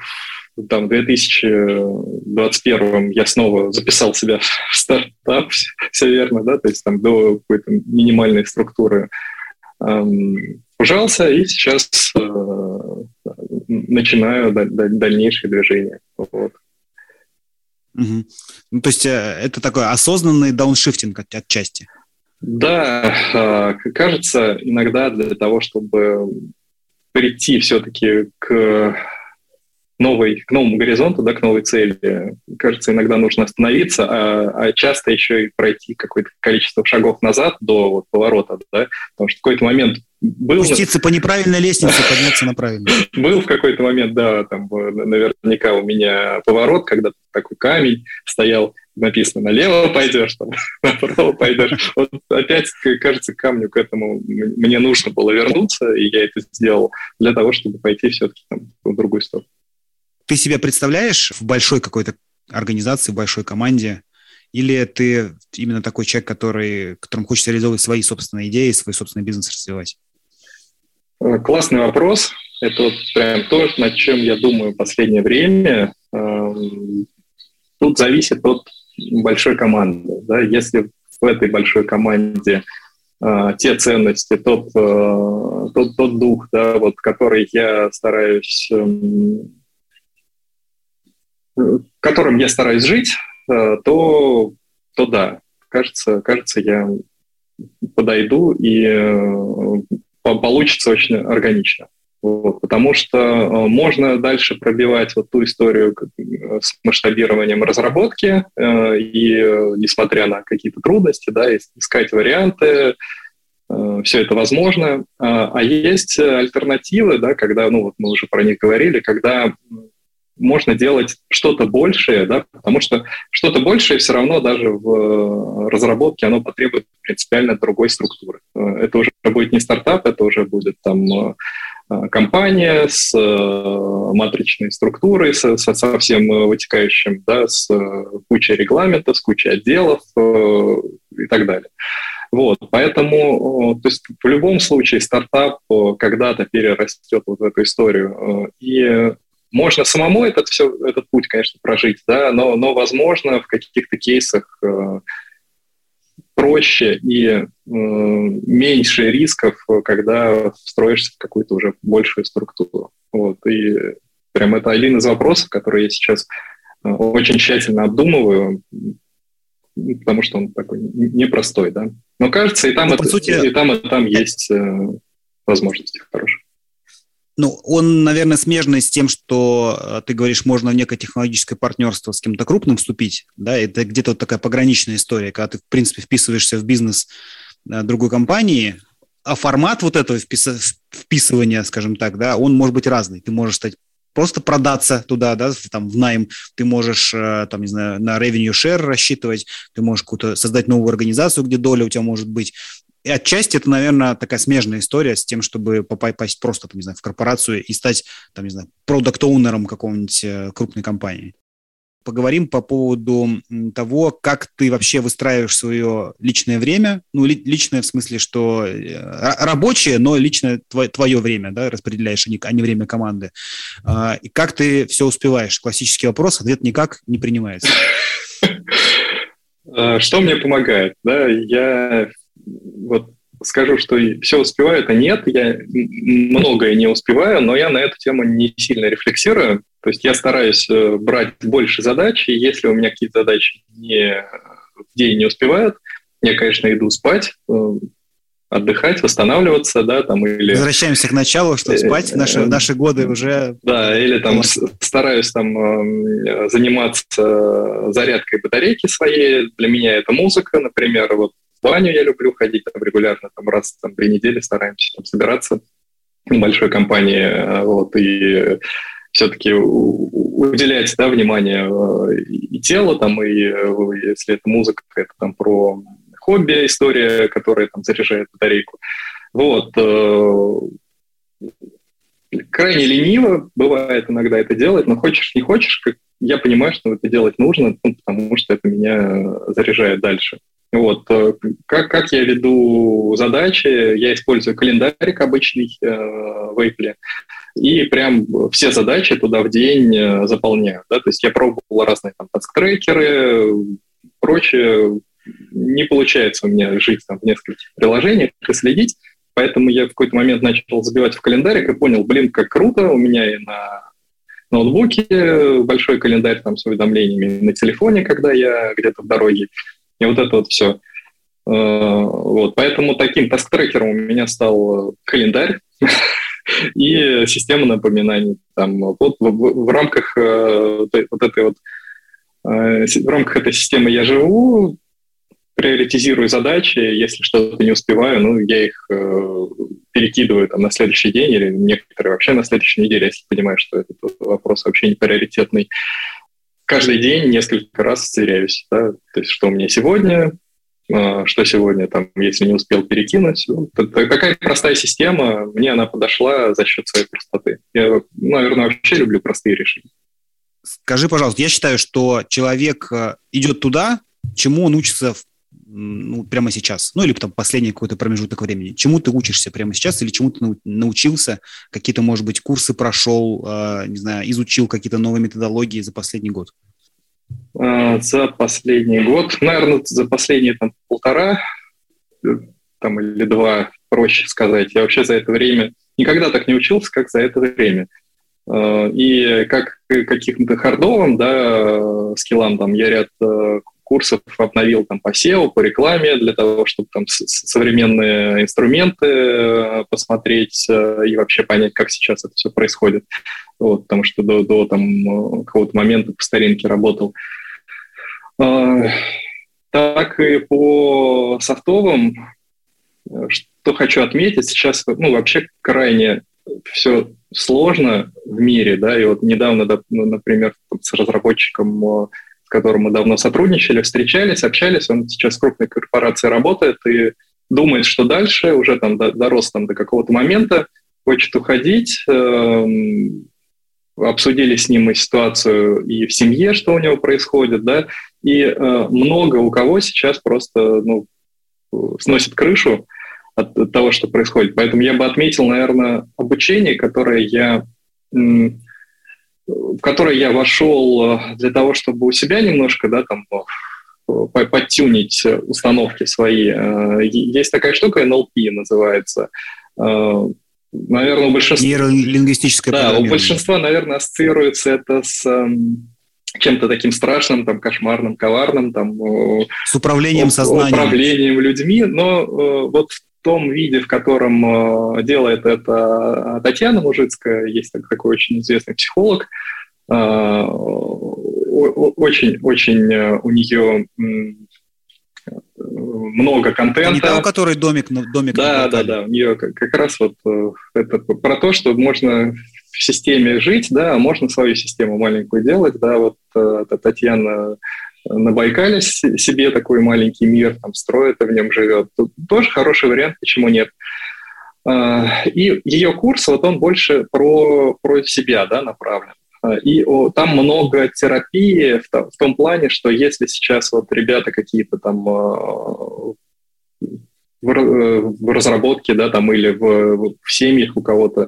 B: там, в 2021 я снова записал себя в стартап, все верно, да, то есть там до какой-то минимальной структуры эм, ужался, и сейчас э, начинаю дальнейшее движение. Вот.
A: Угу. Ну, то есть э, это такой осознанный дауншифтинг от, отчасти?
B: Да, э, кажется, иногда для того, чтобы прийти все-таки к новой, к новому горизонту, да, к новой цели. Кажется, иногда нужно остановиться, а, а часто еще и пройти какое-то количество шагов назад до вот, поворота, да, потому что в какой-то момент был...
A: Спуститься по неправильной лестнице, подняться на правильную. *laughs*
B: Был в какой-то момент, да, там наверняка у меня поворот, когда такой камень стоял, написано налево пойдешь, там, *laughs* направо пойдешь. Вот опять, кажется, камню к этому мне нужно было вернуться, и я это сделал для того, чтобы пойти все-таки там в другую сторону.
A: Ты себя представляешь в большой какой-то организации, в большой команде? Или ты именно такой человек, который, которым хочется реализовывать свои собственные идеи, свой собственный бизнес развивать?
B: Э, классный вопрос. Это вот прям то, над чем я думаю в последнее время. Эм, тут зависит от большой команды. Да? Если в этой большой команде э, те ценности, тот, э, тот, тот дух, да, вот, который я стараюсь эм, которым я стараюсь жить, э, то, то да, кажется, кажется, я подойду и э, получится очень органично. Вот, потому что э, можно дальше пробивать вот ту историю с масштабированием разработки, и несмотря на какие-то трудности, да, искать варианты, все это возможно. А, а есть альтернативы, да, когда, ну вот мы уже про них говорили, когда можно делать что-то большее, да, потому что что-то большее все равно даже в э, разработке оно потребует принципиально другой структуры. Э, это уже будет не стартап, это уже будет там э, компания с матричной структурой, со, со, всем вытекающим, да, с кучей регламентов, с кучей отделов и так далее. Вот, поэтому, то есть в любом случае стартап когда-то перерастет вот в эту историю. И можно самому этот, все, этот путь, конечно, прожить, да, но, но возможно, в каких-то кейсах э, проще и э, меньше рисков, когда встроишься в какую-то уже большую структуру. Вот, и прям это один из вопросов, который я сейчас э, очень тщательно обдумываю, потому что он такой непростой, да. Но кажется, и там, ну, это, сути... и там, и там есть э, возможности хорошие.
A: Ну, он, наверное, смежный с тем, что э, ты говоришь, можно в некое технологическое партнерство с кем-то крупным вступить, да, это где-то вот такая пограничная история, когда ты, в принципе, вписываешься в бизнес э, другой компании, а формат вот этого вписывания, скажем так, да, он может быть разный. Ты можешь стать просто продаться туда, да, там, в найм, ты можешь, э, там, не знаю, на revenue share рассчитывать, ты можешь какую-то создать новую организацию, где доля у тебя может быть, и отчасти это, наверное, такая смежная история с тем, чтобы попасть просто, там, не знаю, в корпорацию и стать, там, не знаю, продукт-оунером какого-нибудь э, крупной компании. Поговорим по поводу того, как ты вообще выстраиваешь свое личное время, ну, ли, личное в смысле, что э, рабочее, но личное твое, твое время, да, распределяешь, а не, а время команды. А, и как ты все успеваешь? Классический вопрос, ответ никак не принимается.
B: Что мне помогает? Да, я вот скажу, что все успеваю, это нет, я многое не успеваю, но я на эту тему не сильно рефлексирую. То есть я стараюсь э, брать больше задач, и если у меня какие-то задачи не, в день не успевают, я, конечно, иду спать, э, отдыхать, восстанавливаться, да, там или...
A: Возвращаемся к началу, что спать, наши, наши годы уже...
B: Да, или там стараюсь там заниматься зарядкой батарейки своей, для меня это музыка, например, вот баню я люблю ходить там регулярно, там раз там три недели стараемся там собираться в большой компании, вот, и все-таки уделять да, внимание э, и телу, там, и э, если это музыка, это там про хобби история, которая там заряжает батарейку. Вот. Э, крайне лениво бывает иногда это делать, но хочешь, не хочешь, я понимаю, что это делать нужно, ну, потому что это меня заряжает дальше. Вот. Как, как я веду задачи? Я использую календарик обычный э, в Apple и прям все задачи туда в день э, заполняю. Да? То есть я пробовал разные там трекеры прочее. Не получается у меня жить там в нескольких приложениях и следить, поэтому я в какой-то момент начал забивать в календарик и понял, блин, как круто, у меня и на ноутбуке большой календарь там с уведомлениями, на телефоне, когда я где-то в дороге, и вот это вот все. Э, вот, поэтому таким таск-трекером у меня стал календарь, *laughs* и система напоминаний. Там, вот в, в, в рамках э, вот этой вот э, в рамках этой системы я живу, приоритизирую задачи, если что-то не успеваю, ну, я их э, перекидываю там, на следующий день или некоторые вообще на следующей неделе, если понимаю, что этот вопрос вообще не приоритетный. Каждый день несколько раз сверяюсь, да, то есть что у меня сегодня, а, что сегодня, там, если не успел перекинуть. Ну, такая простая система, мне она подошла за счет своей простоты. Я, наверное, вообще люблю простые решения.
A: Скажи, пожалуйста, я считаю, что человек э, идет туда, чему он учится в, ну, прямо сейчас, ну или там последний какой-то промежуток времени. Чему ты учишься прямо сейчас или чему ты научился, какие-то, может быть, курсы прошел, э, не знаю, изучил какие-то новые методологии за последний год?
B: А, за последний год, *laughs* наверное, за последние там, полтора э, там, или два, проще сказать. Я вообще за это время никогда так не учился, как за это время. А, и как каким-то хардовым да, скиллам, там, я ряд э, курсов обновил там по SEO, по рекламе, для того, чтобы там современные инструменты э, посмотреть и вообще понять, как сейчас это все происходит. Вот, потому что до, до там, какого-то момента по старинке работал. А, так и по софтовым, что хочу отметить, сейчас ну, вообще крайне все сложно в мире, да, и вот недавно, ну, например, с разработчиком, с которым мы давно сотрудничали, встречались, общались, он сейчас в крупной корпорации работает и думает, что дальше, уже там дорос там до какого-то момента, хочет уходить, эм, обсудили с ним и ситуацию и в семье, что у него происходит, да, и э, много у кого сейчас просто ну, сносит крышу от, от того, что происходит. Поэтому я бы отметил, наверное, обучение, которое я в которое я вошел э, для того, чтобы у себя немножко, да, там, подтюнить установки свои. Э, есть такая штука, NLP называется э, наверное, у большинства...
A: Нейролингвистическое
B: Да, у большинства, наверное, ассоциируется это с эм, чем-то таким страшным, там, кошмарным, коварным, там...
A: С управлением сознанием.
B: Управлением людьми, но э, вот том виде, в котором э, делает это Татьяна Мужицкая, есть такой очень известный психолог, очень-очень э, у нее много контента. Не
A: та, у которой домик, домик
B: Да, да, да. У нее как, раз вот э, это про то, что можно в системе жить, да, а можно свою систему маленькую делать, да, вот э, Татьяна на Байкале себе такой маленький мир там строит и в нем живет. Тут тоже хороший вариант, почему нет. А, и ее курс, вот он больше про, про себя да, направлен. И о, там много терапии в, в том плане, что если сейчас вот ребята какие-то там э, в, в разработке, да, там или в, в семьях у кого-то, э,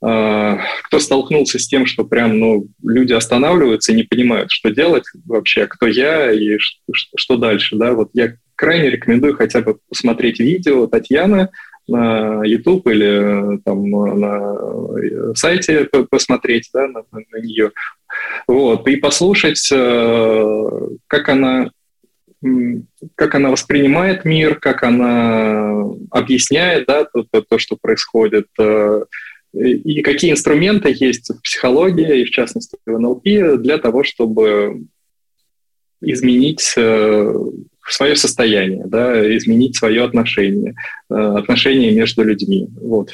B: кто столкнулся с тем, что прям, ну, люди останавливаются и не понимают, что делать вообще, кто я и что, дальше, да, вот я крайне рекомендую хотя бы посмотреть видео Татьяны, на YouTube или э, там на э, сайте посмотреть да, на, на нее. Вот, и послушать, э, как она как она воспринимает мир, как она объясняет да, то, то, то, что происходит, э, и какие инструменты есть в психологии, и в частности в НЛП, для того, чтобы изменить э, свое состояние, да, изменить свое отношение, э, отношения между людьми. Вот.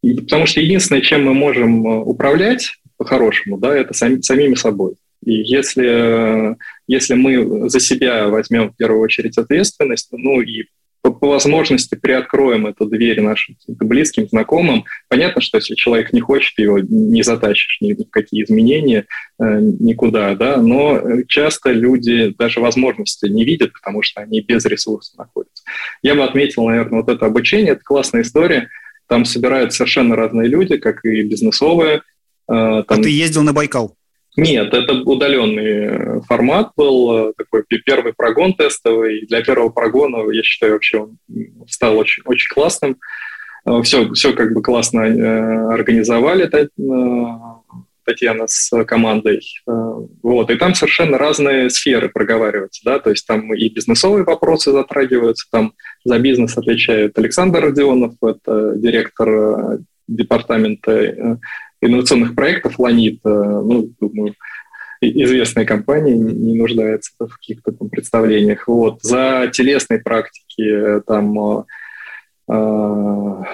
B: Потому что единственное, чем мы можем управлять по-хорошему, да, это сами, самими собой. И если, если мы за себя возьмем в первую очередь ответственность, ну и по, по возможности приоткроем эту дверь нашим близким, знакомым, понятно, что если человек не хочет, его не затащишь ни в какие изменения э, никуда, да, но часто люди даже возможности не видят, потому что они без ресурсов находятся. Я бы отметил, наверное, вот это обучение, это классная история, там собирают совершенно разные люди, как и бизнесовые.
A: Э, там... А ты ездил на Байкал?
B: Нет, это удаленный э, формат был, э, такой первый прогон тестовый. Для первого прогона, я считаю, вообще он стал очень, очень классным. Все, э, все как бы классно организовали Татьяна с командой. Вот. И там совершенно разные сферы проговариваются. Да? То есть там и бизнесовые вопросы затрагиваются, там за бизнес отвечает Александр Родионов, это директор департамента инновационных проектов «Ланит», э, ну, думаю, известная компания, не нуждается в каких-то там представлениях. Вот. За телесной практики э, там э,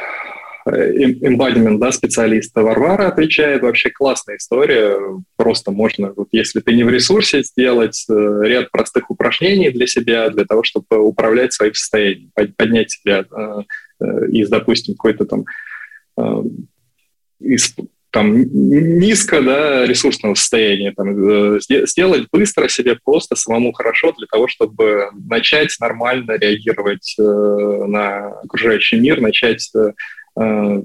B: да, специалиста Варвара отвечает. Вообще классная история. Просто можно, вот если ты не в ресурсе, сделать ряд простых упражнений для себя, для того, чтобы управлять своим состоянием, поднять себя из, допустим, какой-то там из там низко да, ресурсного состояния, там, э, сделать быстро себе просто самому хорошо для того, чтобы начать нормально реагировать э, на окружающий мир, начать э, э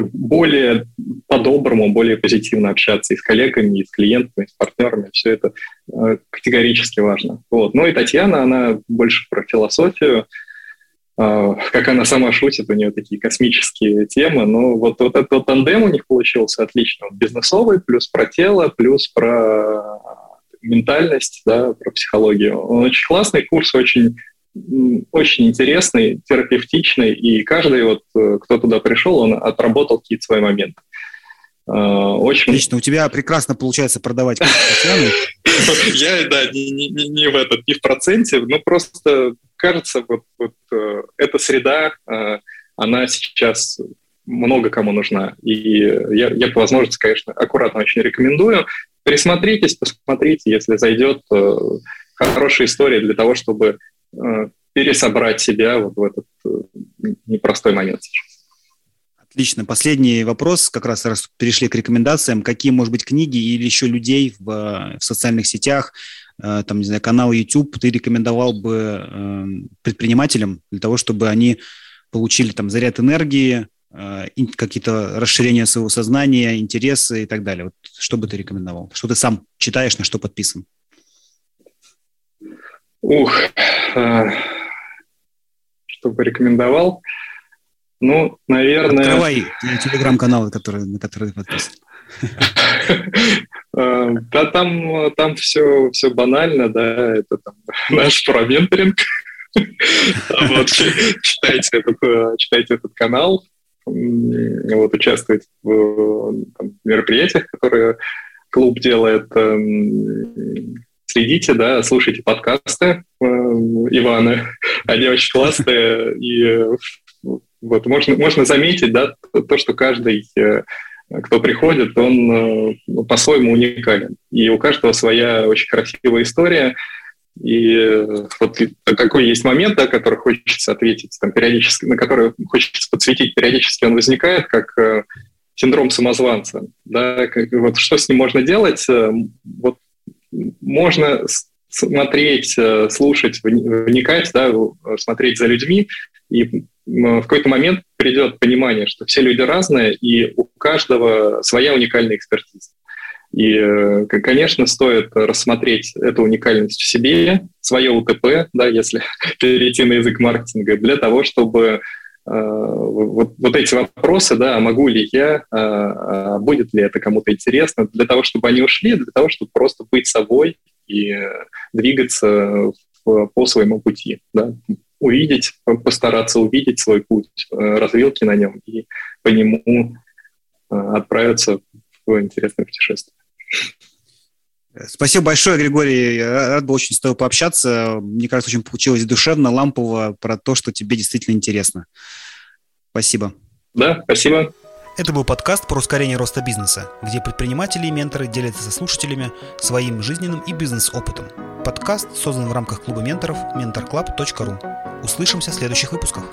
B: более по-доброму, более позитивно общаться и с коллегами, и с клиентами, и с партнерами. Все это э, категорически важно. Вот. Ну и Татьяна, она больше про философию, как она сама шутит, у нее такие космические темы. Но вот, вот этот тандем у них получился отлично. Бизнесовый, плюс про тело, плюс про ментальность, да, про психологию. Он очень классный, курс очень, очень интересный, терапевтичный, и каждый, вот, э, кто туда пришел, он отработал какие-то свои моменты.
A: А, очень... Отлично, у тебя прекрасно получается продавать *laughs*
B: Я, да, не в этот, не в проценте, но просто кажется, вот, э, эта среда, э, она сейчас много кому нужна. И я, я по возможности, конечно, аккуратно очень рекомендую. Присмотритесь, посмотрите, если зайдет э, хорошая история для того, чтобы пересобрать себя вот в этот непростой момент сейчас.
A: Отлично. Последний вопрос, как раз раз перешли к рекомендациям. Какие, может быть, книги или еще людей в, в социальных сетях, Э, там, не знаю, канал YouTube ты рекомендовал бы э, предпринимателям для того, чтобы они получили там заряд энергии, э, какие-то расширения своего сознания, интересы и так далее. Вот что бы ты рекомендовал? Что ты сам читаешь, на что подписан?
B: Ух, что бы рекомендовал? Ну, наверное...
A: Открывай телеграм-каналы, которые, на которые ты подписан. *laughs*
B: Э, да, там, там все, все банально, да, это там *laughs* наш променторинг. *laughs* Вот, читайте, этот, э, читайте этот канал, вот, участвуйте в там, мероприятиях, которые клуб делает, эм, следите, да, слушайте подкасты э, Ивана, они очень классные, и вот можно, можно заметить, да, то, что каждый кто приходит, он э, ну, по-своему уникален. И у каждого своя очень красивая история. И э, вот какой есть момент, да, который хочется ответить там, периодически, на который хочется подсветить периодически, он возникает как э, синдром самозванца. Да, как, вот что с ним можно делать? Вот можно смотреть, слушать, вникать, да, смотреть за людьми. И в какой-то момент придет понимание, что все люди разные, и у каждого своя уникальная экспертиза. И, э, конечно, стоит рассмотреть эту уникальность в себе, свое УТП, да, если *laughs* перейти на язык маркетинга, для того, чтобы э, вот, вот эти вопросы, да, а могу ли я, а, а будет ли это кому-то интересно, для того, чтобы они ушли, для того, чтобы просто быть собой и двигаться по своему пути, да, увидеть, постараться увидеть свой путь, развилки на нем и по нему отправиться в интересное путешествие.
A: Спасибо большое, Григорий. Рад был очень с тобой пообщаться. Мне кажется, очень получилось душевно, лампово, про то, что тебе действительно интересно. Спасибо.
B: Да, спасибо.
A: Это был подкаст про ускорение роста бизнеса, где предприниматели и менторы делятся со слушателями своим жизненным и бизнес-опытом. Подкаст создан в рамках клуба менторов mentorclub.ru. Услышимся в следующих выпусках.